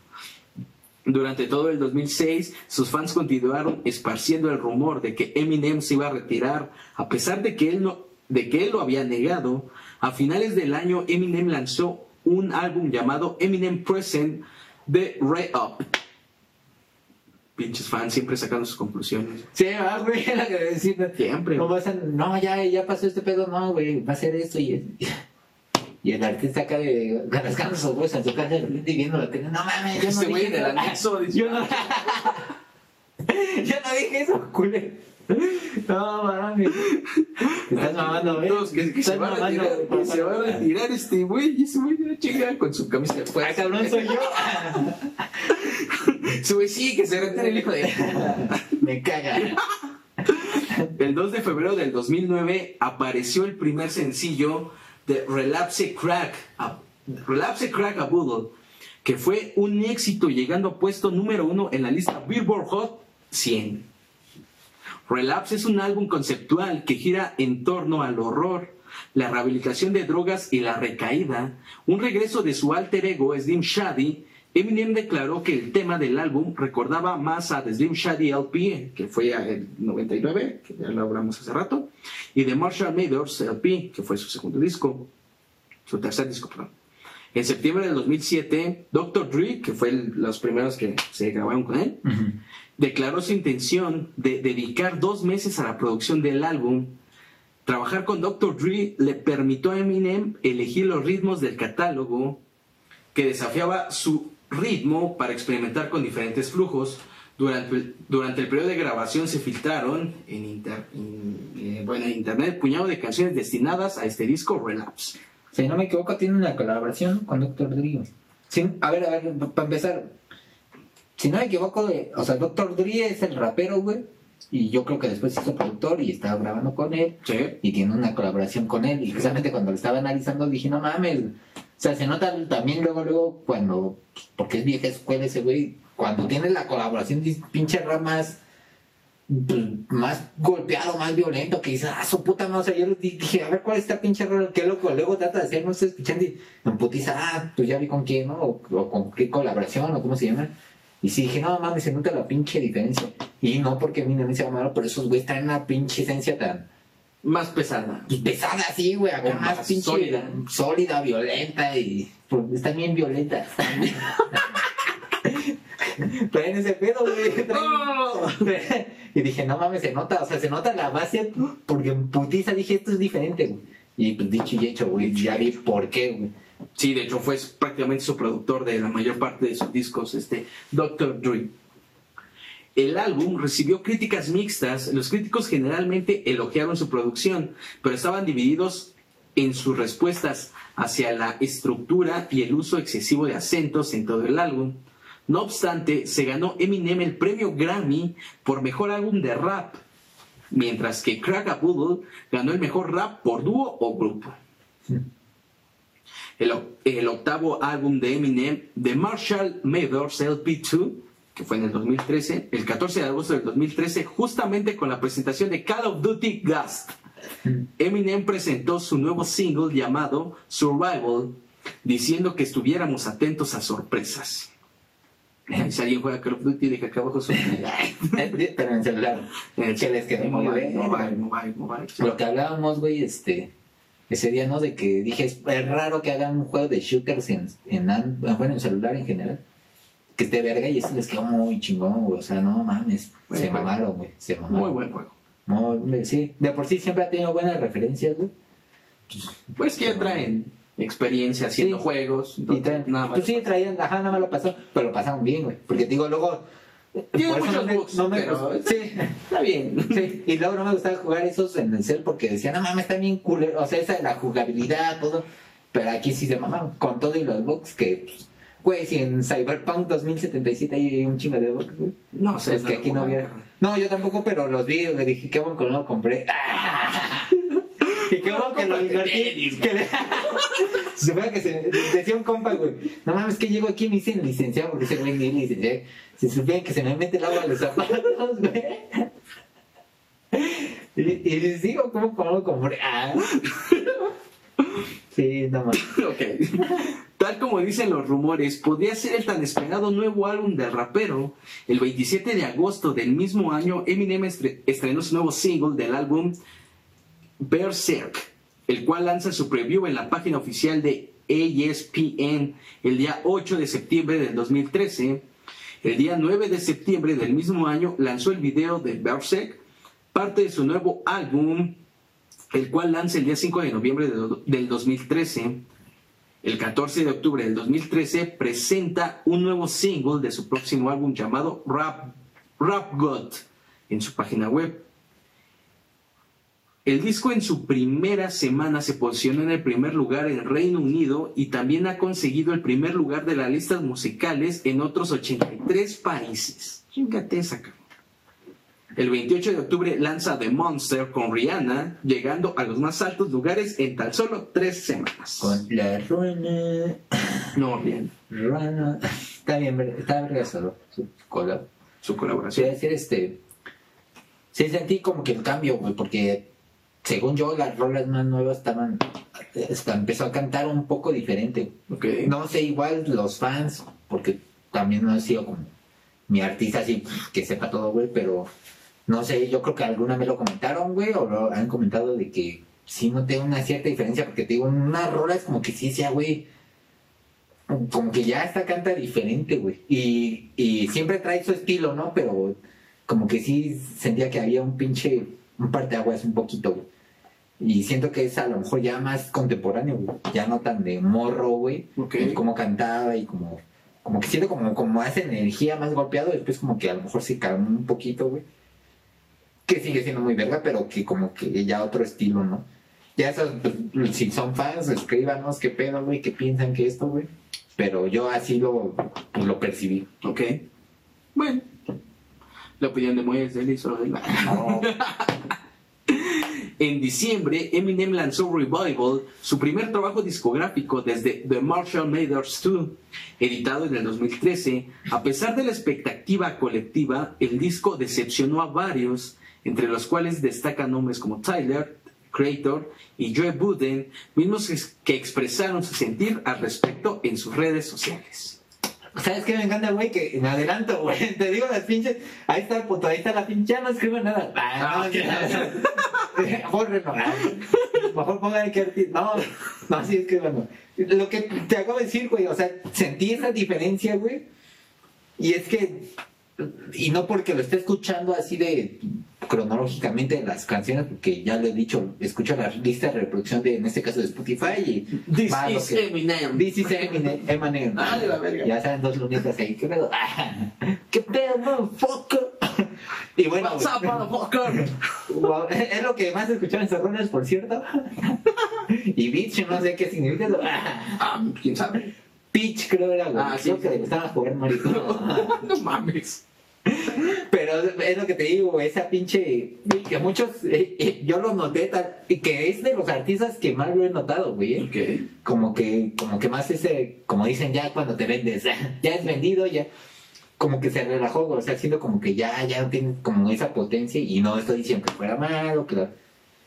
Durante todo el 2006, sus fans continuaron esparciendo el rumor de que Eminem se iba a retirar, a pesar de que él, no, de que él lo había negado. A finales del año, Eminem lanzó un álbum llamado Eminem Present de Ray Up. Pinches fans siempre sacando sus conclusiones. Sí, va, güey, la que decir, Siempre. no, vas a- no, ya, ya pasó este pedo, no, güey, va a ser esto y Y el artista acá de rascando sus huevos en su casa y viendo la tele, no mames, yo no güey dije eso. anexo dice, Yo no, yo no dije eso, culé. No. Te estás mamando, ¿eh? Todos que, que se va a retirar, güey. que se va a retirar este güey, y ese güey ya chinga con su camisa de Ah, fuerza. cabrón, soy yo. Güey sí, que se retire el hijo de... Me caga. El 2 de febrero del 2009 apareció el primer sencillo de Relapse Crack, a- Relapse Crack a Boodle, que fue un éxito llegando a puesto número uno en la lista Billboard Hot 100. Relapse es un álbum conceptual que gira en torno al horror, la rehabilitación de drogas y la recaída, un regreso de su alter ego Slim Shady. Eminem declaró que el tema del álbum recordaba más a The Slim Shady LP, que fue el 99, que ya lo hablamos hace rato, y de Marshall Mathers LP, que fue su segundo disco, su tercer disco, perdón. En septiembre del 2007, Dr. Dre, que fue los primeros que se grabaron con él, declaró su intención de dedicar dos meses a la producción del álbum. Trabajar con Dr. Dre le permitió a Eminem elegir los ritmos del catálogo que desafiaba su ritmo para experimentar con diferentes flujos. Durante, el- periodo de grabación se filtraron eh, en internet puñado de canciones destinadas a este disco Relapse. Si no me equivoco, tiene una colaboración con Doctor Dre. A ver, a ver, para empezar. Si no me equivoco, eh, o sea, Doctor Dre es el rapero, güey. Y yo creo que después hizo productor y estaba grabando con él. Sí. Y tiene una colaboración con él. Y precisamente cuando lo estaba analizando dije, no mames. O sea, se nota también luego, luego, cuando. Porque es vieja escuela ese güey. Cuando tiene la colaboración, pinche rap más. pues, más golpeado, más violento, que dice, ah, su puta madre, o sea, yo di- dije, a ver cuál es esta pinche rol, qué loco, luego trata de hacer, no sé, escuchando y en putiza, ah, pues ya vi con quién, ¿no? O, o con qué colaboración, o cómo se llama. Y sí dije, no mames, se nota la pinche diferencia. Y no porque a mí no me sea malo, pero esos güeyes traen una pinche esencia tan Más pesada. pues, pesada así, güey, acá más, más pinche sólida. sólida, violenta y pues, están bien violentas. Traen ese pedo, güey. y dije, no mames, se nota, o sea, se nota la base porque en putiza dije, esto es diferente, güey. Y pues dicho y hecho, güey, ya vi por qué, güey. Sí, de hecho fue prácticamente su productor de la mayor parte de sus discos, este Dr. Dre. El álbum recibió críticas mixtas. Los críticos generalmente elogiaron su producción, pero estaban divididos en sus respuestas hacia la estructura y el uso excesivo de acentos en todo el álbum. No obstante, se ganó Eminem el premio Grammy por mejor álbum de rap, mientras que Crack a Boodle ganó el mejor rap por dúo o grupo. El, el octavo álbum de Eminem, The Marshall Mathers LP2, que fue en el 2013, el 14 de agosto del 2013, justamente con la presentación de Call of Duty Ghost. Eminem presentó su nuevo single llamado Survival, diciendo que estuviéramos atentos a sorpresas. Si alguien juega Call of Duty, deja acá abajo su... Pero en celular. Que les quedó muy mobile, bien. mobile, mobile, mobile. Lo que hablábamos, güey, este, ese día, ¿no? De que dije, es, raro que hagan un juego de shooters en, en, an- bueno, en celular en general. Que esté verga y eso les quedó muy chingón, güey. O sea, no mames. Buen se juego. mamaron, güey. Se mamaron. Muy buen juego. Muy- sí, de por sí siempre ha tenido buenas referencias, güey. Pues que ya traen experiencia haciendo Sí. juegos. Y entonces, traen, nada más. pues sí, traían, ajá, nada más lo pasó, pero lo pasaron bien, güey. Porque digo, luego. Tiene por muchos no bugs, no me pero gustó. Sí, Está bien. Sí, y luego no me gustaba jugar esos en el cel porque decían, no mames, está bien culero. O sea, esa de la jugabilidad, todo. Pero aquí sí se mamaron con todo y los bugs que, pues, güey, si en Cyberpunk 2077 hay un chingo de bugs, güey. No sé, Es que aquí no había. No, yo tampoco, pero los vi, le dije, qué bueno que no lo compré. Y qué bueno que lo invertí. Que le... se supone que se decía un compa, güey. No mames, que llego aquí y me dicen licenciado porque ese güey ni licenciado. Si supieran que se me mete el agua a los zapatos, güey. Y, y les digo, ¿cómo, lo compré? Ah. Sí, no mames. Ok. Tal como dicen los rumores, podría ser el tan esperado nuevo álbum del rapero. El 27 de agosto del mismo año, Eminem estre- estrenó su nuevo single del álbum Berserk, el cual lanza su preview en la página oficial de ESPN el día 8 de septiembre del 2013. El día 9 de septiembre del mismo año lanzó el video de Berserk, parte de su nuevo álbum, el cual lanza el día 5 de noviembre de- del 2013. El 14 de octubre del 2013 presenta un nuevo single de su próximo álbum llamado Rap, Rap God en su página web. El disco en su primera semana se posicionó en el primer lugar en Reino Unido y también ha conseguido el primer lugar de las listas musicales en otros 83 países. Chingate esa. El 28 de octubre lanza The Monster con Rihanna, llegando a los más altos lugares en tan solo tres semanas. Con la ruana. No, bien. Ruana. Está bien, está verga solo. Su colaboración. decir, este. Sí sentí como que el cambio, güey, porque según yo, las rolas más nuevas estaban. hasta empezó a cantar un poco diferente. No sé, igual los fans, porque también no he sido como mi artista así que sepa todo, güey, pero no sé, yo creo que alguna vez lo comentaron, güey, o lo han comentado de que sí noté una cierta diferencia, porque te digo, una rola es como que sí sea, güey, como que ya esta canta diferente, güey, y, y siempre trae su estilo, ¿no? Pero como que sí sentía que había un pinche, un parteaguas un poquito, güey. Y siento que es a lo mejor ya más contemporáneo, güey. Ya no tan de morro, güey. Ok. El cómo cantaba y como, como que siento como, como más energía, más golpeado. Después como que a lo mejor se calmó un poquito, güey. Que sigue siendo muy verga, pero que como que ya otro estilo, ¿no? Ya esos, pues, si son fans, escríbanos qué pedo, güey, qué piensan que esto, güey. Pero yo así lo, pues, lo percibí. Ok. Bueno. La opinión de Moy es de él y solo de él. No, En diciembre, Eminem lanzó Revival, su primer trabajo discográfico desde The Marshall Mathers 2, editado en el 2013. A pesar de la expectativa colectiva, el disco decepcionó a varios, entre los cuales destacan nombres como Tyler, Creator y Joe Budden, mismos que expresaron su sentir al respecto en sus redes sociales. ¿Sabes qué me encanta, güey? Que me adelanto, güey. Te digo las pinches. Ahí está el puto, ahí está la pinche. Ya no escribo nada. Ah, no, no. Bórrenlo. Mejor pongan que arti- No, no, sí es que bueno. Lo que te acabo de decir, güey. O sea, sentí esa diferencia, güey. Y es que. Y no porque lo esté escuchando así de cronológicamente las canciones, porque ya lo he dicho, escucho la lista de reproducción de, en este caso de Spotify y This va is que- Eminem. This is Eminem. Eminem. Ah, de la verga. Ya saben dos lunitas ahí. ¿Qué pedo? ¿Qué pedo, motherfucker? Y bueno, What's up, motherfucker? es lo que más escucharon en Zorrones, por cierto. Y bitch, no sé qué significa eso. Ah, ¿Quién sabe? Pitch, creo era, güey. Ah, Creo sí, que sí. le gustaba jugar maricón. No mames. Pero es lo que te digo, esa pinche. Que muchos. eh, eh, yo lo noté, tal, y que es de los artistas que más lo he notado, güey. ¿eh? Como que como que más ese como dicen ya cuando te vendes ya es vendido ya como que se relajó güey, o sea siento como que ya ya no tiene como esa potencia y no estoy diciendo que fuera malo que la-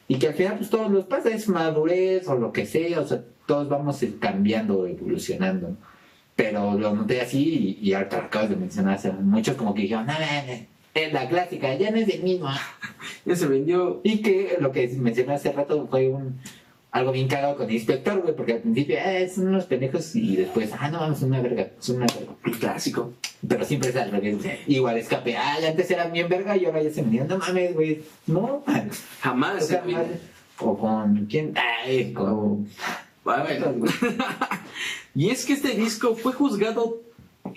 y que al final pues todos nos pasa es madurez o lo que sea o sea todos vamos cambiando evolucionando ¿no? Pero lo noté así y, y ahorita lo acabas de mencionar o sea, muchos como que dijeron no, es la clásica ya no es el mismo Ya se vendió. y que lo que mencioné hace rato fue un algo bien cagado con el inspector, güey, porque al principio eh, son unos pendejos y después, ah, no, vamos, una verga, son una verga. Clásico. Pero siempre es al revés. Igual escape, ah, antes eran bien verga y ahora ya se me no mames, güey, no. O Jamás. sea, Eminem. o con quién, ay, con. A ver. y es que este disco fue juzgado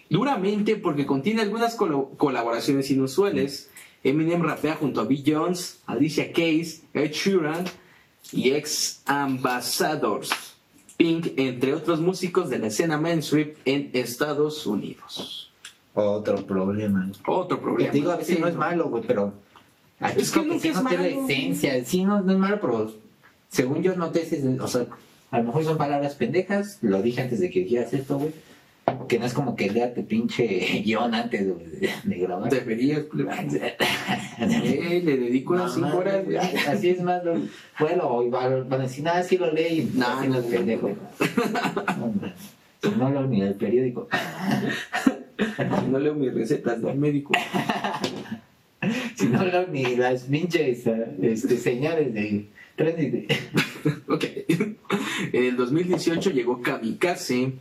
duramente porque contiene algunas colaboraciones inusuales. Eminem rapea junto a B. Jones, Alicia Keys, Ed Sheeran y ex Ambassadors, Pink, entre otros músicos de la escena mainstream en Estados Unidos. Otro problema. Otro Te problema. digo, a veces Sí. no es malo, güey, pero. Es que como nunca sí es la malo. esencia. Sí, no, no es malo, pero según yo noté, ese- o sea, a lo mejor son palabras pendejas. Lo dije antes de que dijeras esto, güey. Que no es como que lea tu pinche guion antes güey, de, de grabar. Deberías. Eh, le dedico unas No, 5 horas. mames, Así es más. lo- Bueno, van a decir, nada, sí lo leí. No, No, no, no, pendejo. No, Si no leo ni el periódico. Si no leo mis recetas del médico. Si no leo ni las pinches este, señales de Ok. En el 2018 llegó Kamikaze.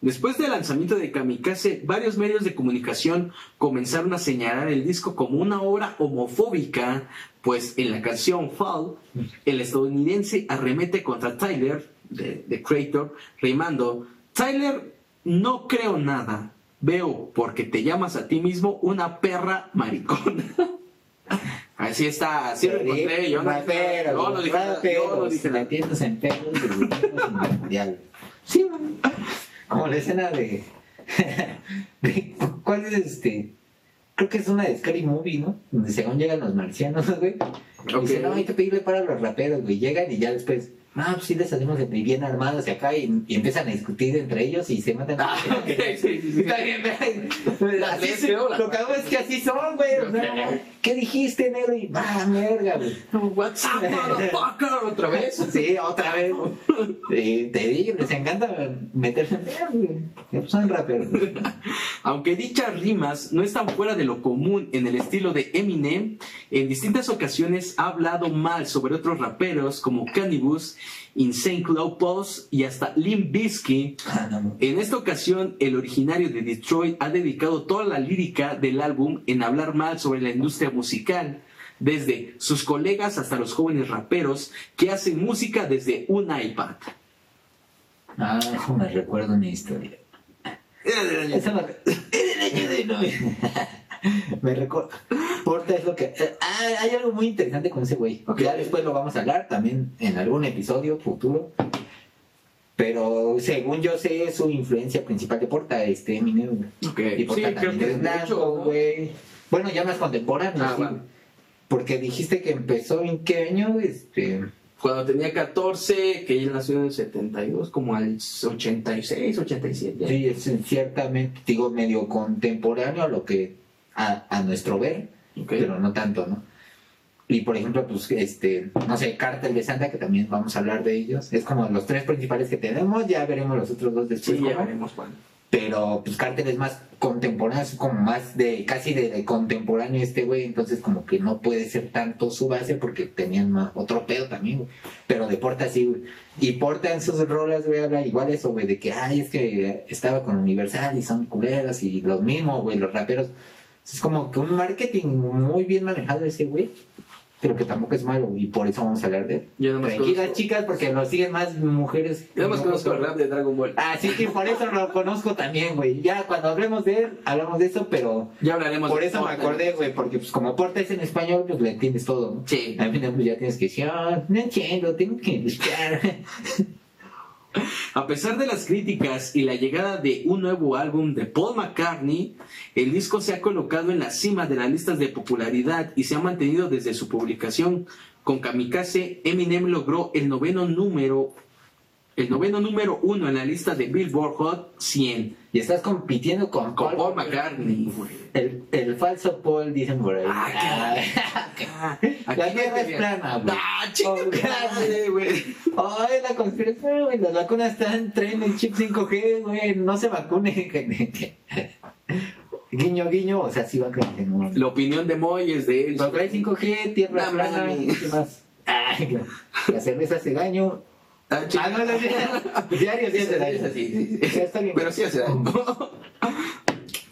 Después del lanzamiento de Kamikaze, varios medios de comunicación comenzaron a señalar el disco como una obra homofóbica, pues en la canción Fall, el estadounidense arremete contra Tyler, de, de Creator, rimando, Tyler, no creo nada, veo porque te llamas a ti mismo una perra maricona. Así está, así lo encontré, yo no nada, yo no dije yo no dije nada. metiéndose en pedos de gobiernos mundial. Sí. Como la escena de, de- ¿Cuál es este? Creo que es una de Scary Movie, ¿no? Donde según llegan los marcianos, güey. Ok. Dice, no, hay que pedirle para los raperos, güey. Llegan y ya después, no, pues sí les de bien armados de acá y, y empiezan a discutir entre ellos y se matan. Ah, ok, sí, sí, sí. Está bien, Así se- Lo que hago es que así son, güey. ¿Qué dijiste, negro? Y va, verga, güey. What's up, motherfucker? ¿Otra vez? Sí, otra vez. Sí, te digo, les encanta meterse en güey. Ya Son raperos. Aunque dichas rimas no están fuera de lo común en el estilo de Eminem, en distintas ocasiones ha hablado mal sobre otros raperos como Cannibus, Insane Cloud Post y hasta Limp Bizkit. Ah. En esta ocasión, el originario de Detroit ha dedicado toda la lírica del álbum en hablar mal sobre la industria musical, desde sus colegas hasta los jóvenes raperos que hacen música desde un iPad. Ah, me recuerda una historia. Eso me, me recuerda. Porta es lo que. eh, ah, hay algo muy interesante con ese güey. Ya después lo vamos a hablar también en algún episodio futuro. Pero según yo sé, su influencia principal de Porta, este Eminem. güey. Ok, Y Porta también es blanco, güey. Bueno, ya más contemporáneo. Ah, sí. Porque dijiste que empezó en qué año, este. Cuando tenía 14, que ella nació en el 72, como al 86, 87. Sí, es ciertamente, digo, medio contemporáneo a lo que. A, a nuestro ver. Ok. pero no tanto, ¿no? Y por ejemplo, pues, este, no sé, Cártel de Santa, que también vamos a hablar de ellos. Es como los tres principales que tenemos, ya veremos los otros dos después. Sí, ya veremos cuándo. Pero, pues, Cártel es más contemporáneo, es como más de, casi de, de contemporáneo este güey, entonces como que no puede ser tanto su base porque tenían más, otro pedo también, güey. Pero de Porta sí, güey. Y Porta en sus rolas, güey, habla igual eso, güey, de que, ay, es que estaba con Universal y son culeras y los mismos, güey, los raperos. Es como que un marketing muy bien manejado ese güey, pero que tampoco es malo y por eso vamos a hablar de él. Yo nomás Tranquilas, chicas, porque lo siguen más mujeres. Yo No, conozco el rap de Dragon Ball. Así que por eso lo conozco también, güey. Ya cuando hablemos de él, hablamos de eso, pero Ya hablaremos por de eso me acordé, güey, porque pues como Porta es en español, pues le entiendes todo, ¿no? Sí. Al final pues ya tienes que decir, "Ah, no entiendo, tengo que buscar. A pesar de las críticas y la llegada de un nuevo álbum de Paul McCartney, el disco se ha colocado en la cima de las listas de popularidad y se ha mantenido desde su publicación. Con Kamikaze, Eminem logró el noveno número, el noveno número uno en la lista de Billboard Hot 100 y estás compitiendo con, con Paul McCartney. El, el falso Paul, dicen por ahí. Ah, Ah, La tierra es plana, güey. Ah, Oh, madre, güey. Ay, la conspiración, güey. Las vacunas están traen el chip 5G, güey. No se vacune. guiño, guiño. O sea, sí va a creer. No. La opinión de Moy es de él. Trae 5G, tierra plana. ¿Qué más? Ay, la cerveza hace daño. Ah. Ah, no, no, no. Diario sí hace daño. Sí, sí, sí. Ya está bien. Pero sí hace daño.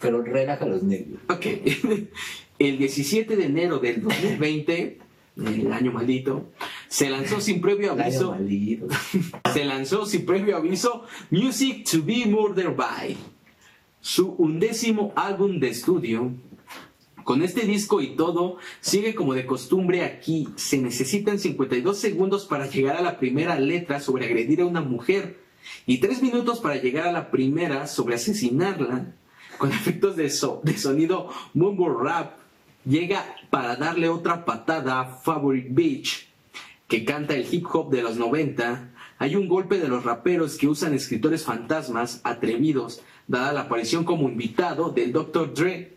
Pero relaja los nervios. Ok. El 17 de enero del 2020, el año maldito, se lanzó sin previo El año aviso. maldito. Se lanzó sin previo aviso Music to be Murdered by, su undécimo álbum de estudio. Con este disco y todo, sigue como de costumbre aquí. Se necesitan 52 segundos para llegar a la primera letra sobre agredir a una mujer y 3 minutos para llegar a la primera sobre asesinarla. Con efectos de, so- de sonido mumble rap, llega para darle otra patada a Favorite Beach que canta el hip hop de los 90, hay un golpe de los raperos que usan escritores fantasmas atrevidos, dada la aparición como invitado del Dr. Dre,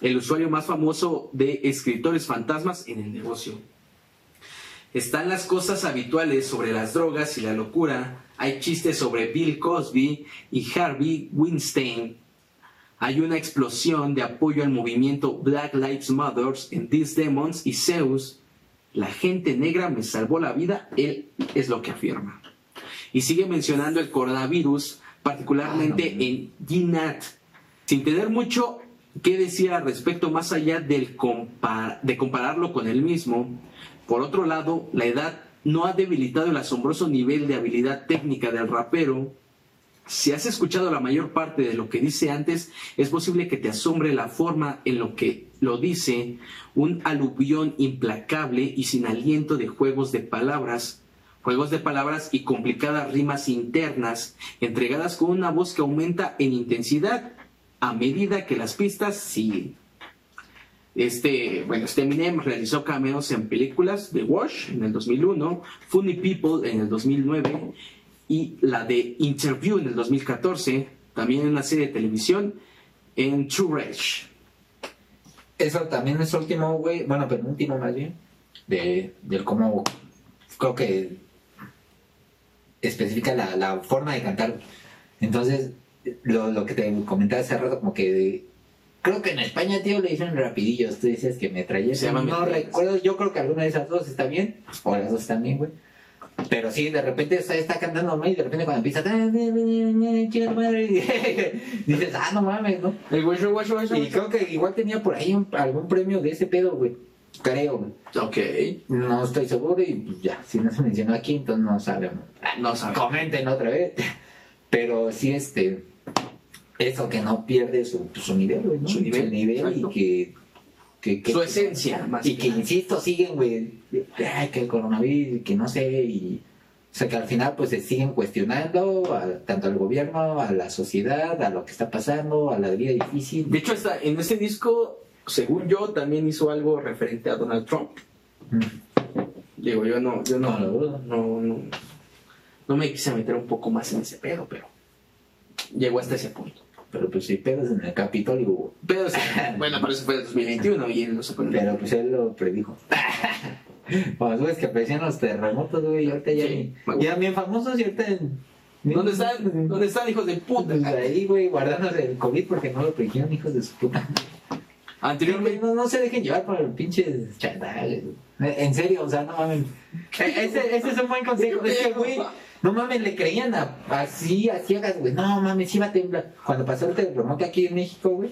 el usuario más famoso de escritores fantasmas en el negocio. Están las cosas habituales sobre las drogas y la locura. Hay chistes sobre Bill Cosby y Harvey Weinstein. Hay una explosión de apoyo al movimiento Black Lives Matter en These Demons y Zeus. La gente negra me salvó la vida, él es lo que afirma. Y sigue mencionando el coronavirus, particularmente en GNAT, sin tener mucho que decir al respecto más allá del de compararlo con él mismo. Por otro lado, la edad no ha debilitado el asombroso nivel de habilidad técnica del rapero. Si has escuchado la mayor parte de lo que dice antes, es posible que te asombre la forma en lo que lo dice, un aluvión implacable y sin aliento de juegos de palabras, juegos de palabras y complicadas rimas internas, entregadas con una voz que aumenta en intensidad a medida que las pistas siguen. Este, bueno, este Eminem realizó cameos en películas de Wash en el 2001, Funny People en el 2009 y la de Interview en el 2014, también en una serie de televisión en True Rage. Eso también es último, güey, bueno, penúltimo más bien, de, del cómo creo que especifica la, la forma de cantar. Entonces, lo, lo que te comentaba hace rato, como que creo que en España, tío, le dicen rapidillos. Tú dices que me traías. No recuerdo, yo creo que alguna de esas dos está bien, o las dos están bien, güey. Pero sí, de repente está, está cantando ¿no? y de repente cuando empieza chica madre, dices, ah, no mames, ¿no? El guacho, guacho, guacho. Y creo que igual tenía por ahí algún premio de ese pedo, güey. Creo, güey. Ok. No estoy seguro y pues ya, si no se mencionó aquí, entonces no sabemos. No sabemos. Comenten otra vez. Pero sí, este eso que no pierde su, su nivel, güey, ¿no? Su nivel, y que, que, que, Su esencia, más Y que, insisto, siguen, güey, ay, que el coronavirus, que no sé, y... O sea, que al final pues se siguen cuestionando a, tanto al gobierno, a la sociedad, a lo que está pasando, a la vida difícil. De hecho, hasta en ese disco, según yo, también hizo algo referente a Donald Trump. Mm. Digo, yo no, yo no, no, no, no, no me quise meter un poco más en ese pedo, pero llegó hasta ese punto. Pero pues sí, pedos en el Capitolio. Pedos, bueno, pero eso fue en 2021 y él no se Pero pues él lo predijo. Pues güey, es que aparecían los terremotos, güey, y ahorita ya Sí, Ya bien famosos y ahorita... ¿Dónde están? ¿Dónde están, hijos de puta? Pues ahí, güey, guardándose el COVID porque no lo predijeron, hijos de su puta. Anteriormente. No, no se dejen llevar por el pinche chandales. En serio, o sea, no mames. E-, ese, ese es un buen consejo. Es que, güey, no mames, le creían a, así, a ciegas, güey. No mames, iba a temblar. Cuando pasó el terremoto aquí en México, güey.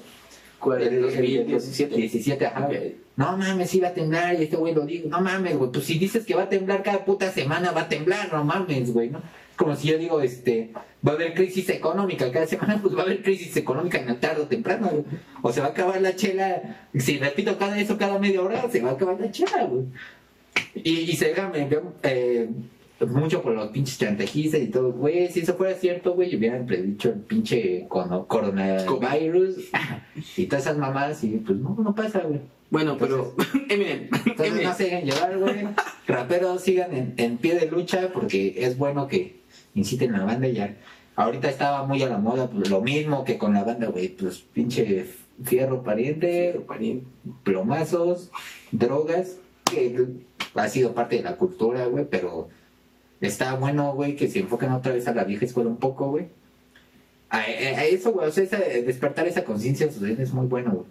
El, ¿El 2017? 17, ajá. Ok. No mames, iba a temblar. Y este güey lo digo. No mames, güey. Pues si dices que va a temblar cada puta semana, va a temblar. No mames, güey, ¿no? Como si yo digo, este, va a haber crisis económica cada semana, pues va a haber crisis económica en el tarde o temprano, güey. O se va a acabar la chela. Si repito cada eso cada media hora, se va a acabar la chela, güey. Y, y se deja, me, eh, mucho por los pinches chantajistas y todo, güey, si eso fuera cierto, güey, hubieran predicho el pinche coronavirus y todas esas mamadas y pues no, no pasa, güey. Bueno, pero. Eminem. Entonces Eminem. no se dejen llevar, güey. Raperos sigan en, en pie de lucha porque es bueno que inciten a la banda ya. Ahorita estaba muy a la moda, pues, lo mismo que con la banda, güey, pues pinche fierro pariente, plomazos, drogas, que ha sido parte de la cultura, güey, pero está bueno, güey, que se enfoquen otra vez a la vieja escuela un poco, güey. A, a- a eso, güey, o sea, esa- despertar esa conciencia social es muy bueno, güey.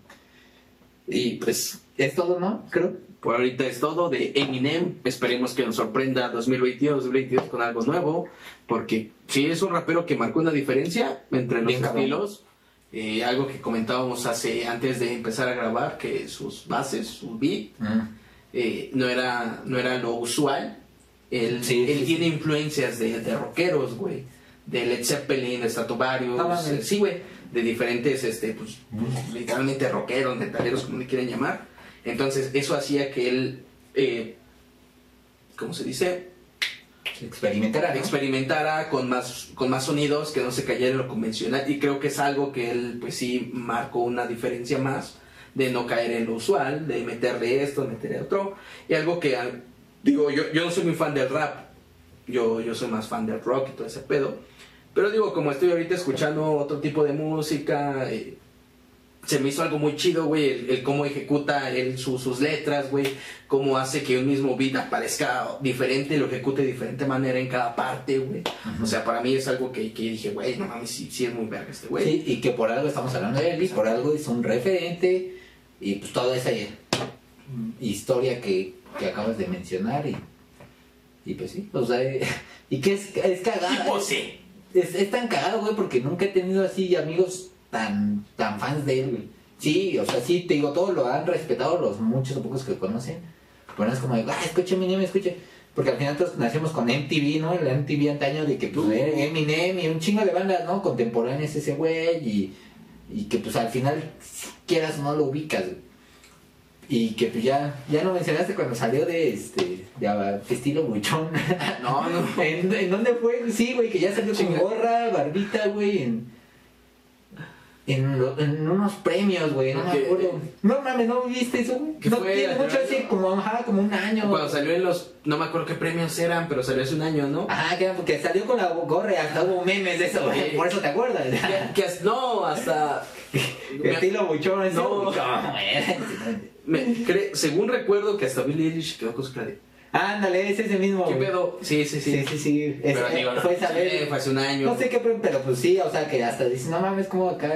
Y pues es todo, ¿no? Creo. Por ahorita es todo de Eminem. Esperemos que nos sorprenda 2022-2022 con algo nuevo. Porque sí es un rapero que marcó una diferencia entre los Bien estilos. Eh, algo que comentábamos hace antes de empezar a grabar, que sus bases, su beat, eh, no, era, no era lo usual. Él, Sí, él sí, tiene influencias de, de rockeros, güey. De Led Zeppelin, de Stratovarius. Mames. eh, sí, güey. De diferentes, este, pues, literalmente rockeros, metaleros, como le quieran llamar. Entonces, eso hacía que él, eh, ¿cómo se dice? Experimentar, ¿no? experimentara con más, con más sonidos, que no se cayera en lo convencional. Y creo que es algo que él, pues sí, marcó una diferencia más de no caer en lo usual, de meterle esto, meterle otro. Y algo que, ah, digo, yo, yo no soy muy fan del rap, yo, yo soy más fan del rock y todo ese pedo. Pero digo, como estoy ahorita escuchando otro tipo de música, eh, se me hizo algo muy chido, güey, el, el cómo ejecuta él su- sus letras, güey, cómo hace que un mismo beat aparezca diferente, lo ejecute de diferente manera en cada parte, güey. O sea, para mí es algo que, que dije, güey, no mames, sí, sí es muy verga este güey. Sí, y que por algo estamos hablando de él y por algo es un referente y pues toda esa historia que, que acabas de mencionar y, y pues sí, o sea, y que es, es cagada. Tipo sí. Es, es tan cagado, güey, porque nunca he tenido así amigos tan, tan fans de él, güey. Sí, o sea, sí, te digo, todos lo han respetado, los muchos o pocos que conocen. Pero no es como de, ah, escuche Eminem, escuche. Porque al final todos nacimos con MTV, ¿no? El MTV antaño de que, pues, eh, Eminem y un chingo de bandas, ¿no? Contemporáneas ese güey y, y que, pues, al final, si quieras o no lo ubicas, güey. Y que, pues, ya, ya lo mencionaste cuando salió de, este, de ah, estilo buchón. No, no. ¿En, ¿En dónde fue? Sí, güey, que ya salió con Chinga. gorra, barbita, güey, en, en, lo- en unos premios, güey, no me acuerdo. No mames, ¿no viste eso, güey? ¿Qué No fue? tiene mucho ¿Hace así, como, ajá, como un año. Cuando salió en los, no me acuerdo qué premios eran, pero salió hace un año, ¿no? Ajá, que porque salió con la gorra y hasta hubo memes de eso, güey, por eso te acuerdas. Que, que no, hasta... Estilo buchón, No. güey. me- cre- según recuerdo que hasta Billie Eilish quedó con su cara de, Ándale, es ese mismo. ¿Qué güey. pedo? Sí, sí, sí. Sí, sí, sí. Es- Pero digo, no, fue esa sí, fue hace un año. No sé qué, pero pues sí, o sea, que hasta dices, no mames, como acá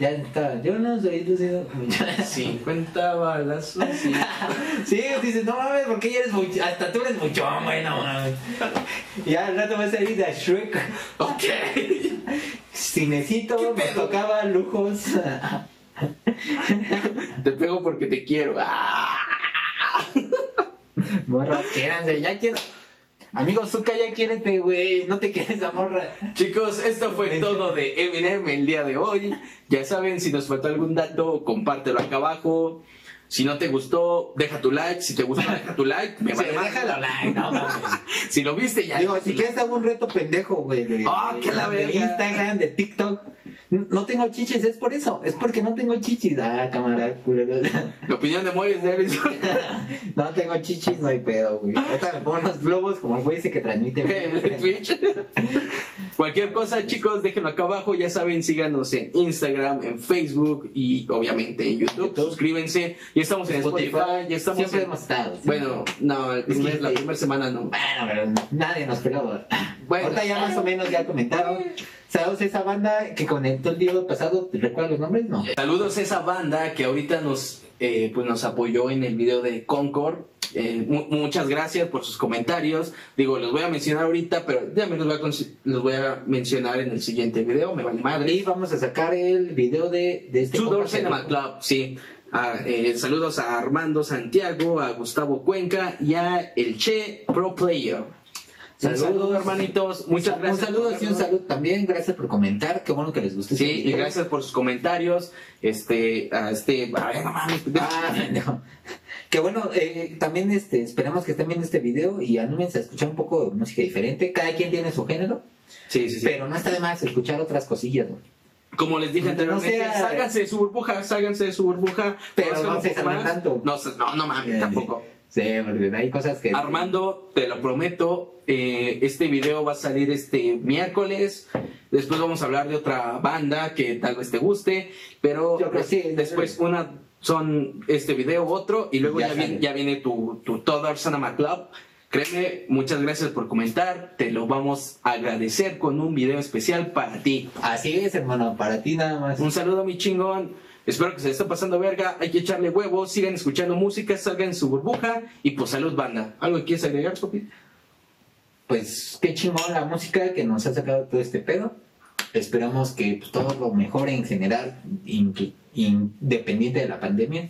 ya está. Yo no soy lucido. 50 balas. Sí. Sí, dices, no mames, porque ya eres mucho, hasta tú eres mucho, güey, no mames. Y al rato vas a ir a Shrek, ok. cinecito, ¿Qué nos pedo? tocaba lujos. Te pego porque te quiero. ¡Ah! Morra, quédense, ya quiero. Amigo Zuka, ya quiérete, güey, no te quieres a morra. Chicos, esto fue todo de Eminem el día de hoy. Ya saben, si nos faltó algún dato, compártelo acá abajo. Si no te gustó, deja tu like. Si te gustó, deja tu like. Me vale más. déjalo like, no mames. Si lo viste, ya. Digo, si quieres hago un reto pendejo, güey. De, Ah, que la de verga. Instagram, de TikTok. No tengo chichis, es por eso. Es porque no tengo chichis. Ah, cámara, culero. La opinión de Moy es de. No tengo chichis, no hay pedo, güey. Ahorita me pongo unos globos como el güey ese que transmite. en Twitch. Cualquier cosa, chicos, déjenlo acá abajo. Ya saben, síganos en Instagram, en Facebook y obviamente en YouTube. YouTube. Suscríbanse. Ya estamos en Spotify. Ya estamos Siempre en- hemos estado. sí. Bueno, no, el primer- que- la primera semana no. Bueno, pero nadie nos peló. Bueno. Ahorita ya más o menos ya comentaron. Saludos a esa banda que conectó el día pasado. ¿Te recuerdas los nombres? No. Saludos a esa banda que ahorita nos, eh, pues nos apoyó en el video de Concord. Eh, mu- muchas gracias por sus comentarios. Digo, los voy a mencionar ahorita, pero ya me los voy a, los voy a mencionar en el siguiente video. Me vale madre. Y vamos a sacar el video de, de este compa Cinema Club, sí. Ah, eh, saludos a Armando Santiago, a Gustavo Cuenca y a El Che Pro Player. Un Saludos. saludo, hermanitos. Muchas un gracias. saludo por y un saludo también. Gracias por comentar. Qué bueno que les guste. Sí, este y gracias por sus comentarios. Este, a este, a ver, no mames. Ah, pendejo. Que bueno, eh, también este, esperamos que estén viendo este video y anímense a escuchar un poco de música diferente. Cada quien tiene su género, Sí, sí, sí. pero no está de más escuchar otras cosillas, güey. Como les dije no anteriormente, sea- sálganse de su burbuja, sálganse de su burbuja. Pero no se salgan tanto. No, no, no mames, Eh, tampoco. Sí, porque hay cosas que... Armando, te lo prometo, eh, este video va a salir este miércoles. Después vamos a hablar de otra banda que tal vez te guste, pero Yo creo sí, después una son este video, otro, y luego Ya ya, viene, ya viene tu, tu Todo Cinema Club. Créeme, muchas gracias por comentar, te lo vamos a agradecer con un video especial para ti. Así es, hermano, para ti nada más. Un saludo, mi chingón. Espero que se esté pasando verga. Hay que echarle huevos. Sigan escuchando música. Salgan en su burbuja. Y pues salud, banda. ¿Algo que quieres agregar, Sopi? Pues qué chingón la música que nos ha sacado todo este pedo. Esperamos que pues, todo lo mejore en general, independiente de la pandemia.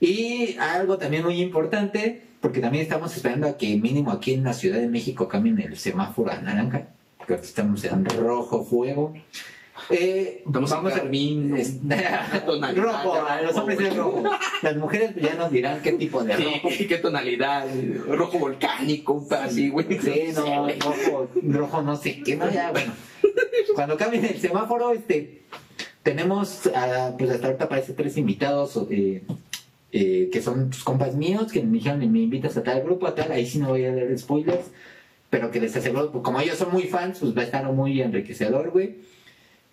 Y algo también muy importante, porque también estamos esperando a que mínimo aquí en la Ciudad de México cambien el semáforo a naranja, porque estamos en rojo fuego. Eh, en carmín, es- tonalidad rojo, los hombres es rojo. Las mujeres ya nos dirán qué tipo de rojo. Sí, ¿Qué tonalidad? Rojo volcánico, así, güey. Sí, no, rojo, rojo no sé qué, no, ya, bueno. Cuando cambien el semáforo, este, tenemos, ah, pues hasta ahorita parece tres invitados, eh, eh, que son tus compas míos, que me dijeron, me invitas a tal grupo, a tal, ahí sí no voy a dar spoilers, pero que les aseguro, pues, como ellos son muy fans, pues va a estar muy enriquecedor, güey.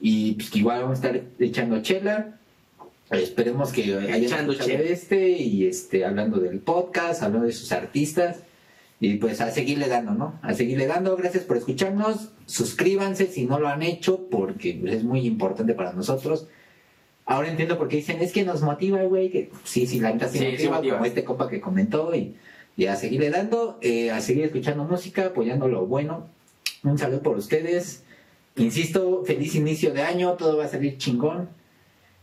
Y pues que igual vamos a estar echando chela. Esperemos que hayan escuchado este y este hablando del podcast, hablando de sus artistas y pues a seguirle dando, ¿no? A seguirle dando. Gracias por escucharnos. Suscríbanse si no lo han hecho porque es muy importante para nosotros. Ahora entiendo por qué dicen, es que nos motiva, güey. Que sí, sí, la neta sí, Sí, sí motiva, motiva. como este compa que comentó y, y a seguirle dando, eh, a seguir escuchando música, apoyando lo bueno. Un saludo por ustedes. Insisto, feliz inicio de año, todo va a salir chingón.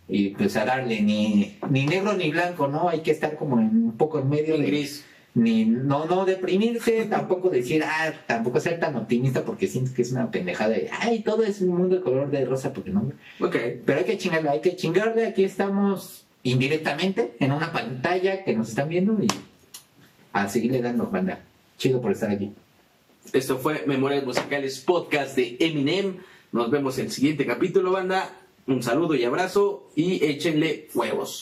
Y pues a darle, ni, ni negro ni blanco, ¿no? Hay que estar como en, un poco en medio En de, gris. Ni no no deprimirse, tampoco decir, ah, tampoco ser tan optimista porque siento que es una pendejada de, ay, todo es un mundo de color de rosa, porque no. Ok. Pero hay que chingarle, hay que chingarle, aquí estamos indirectamente en una pantalla que nos están viendo y a seguirle dando banda. Chido por estar aquí. Esto fue Memorias Musicales Podcast de Eminem. Nos vemos en el siguiente capítulo, banda. Un saludo y abrazo y échenle huevos.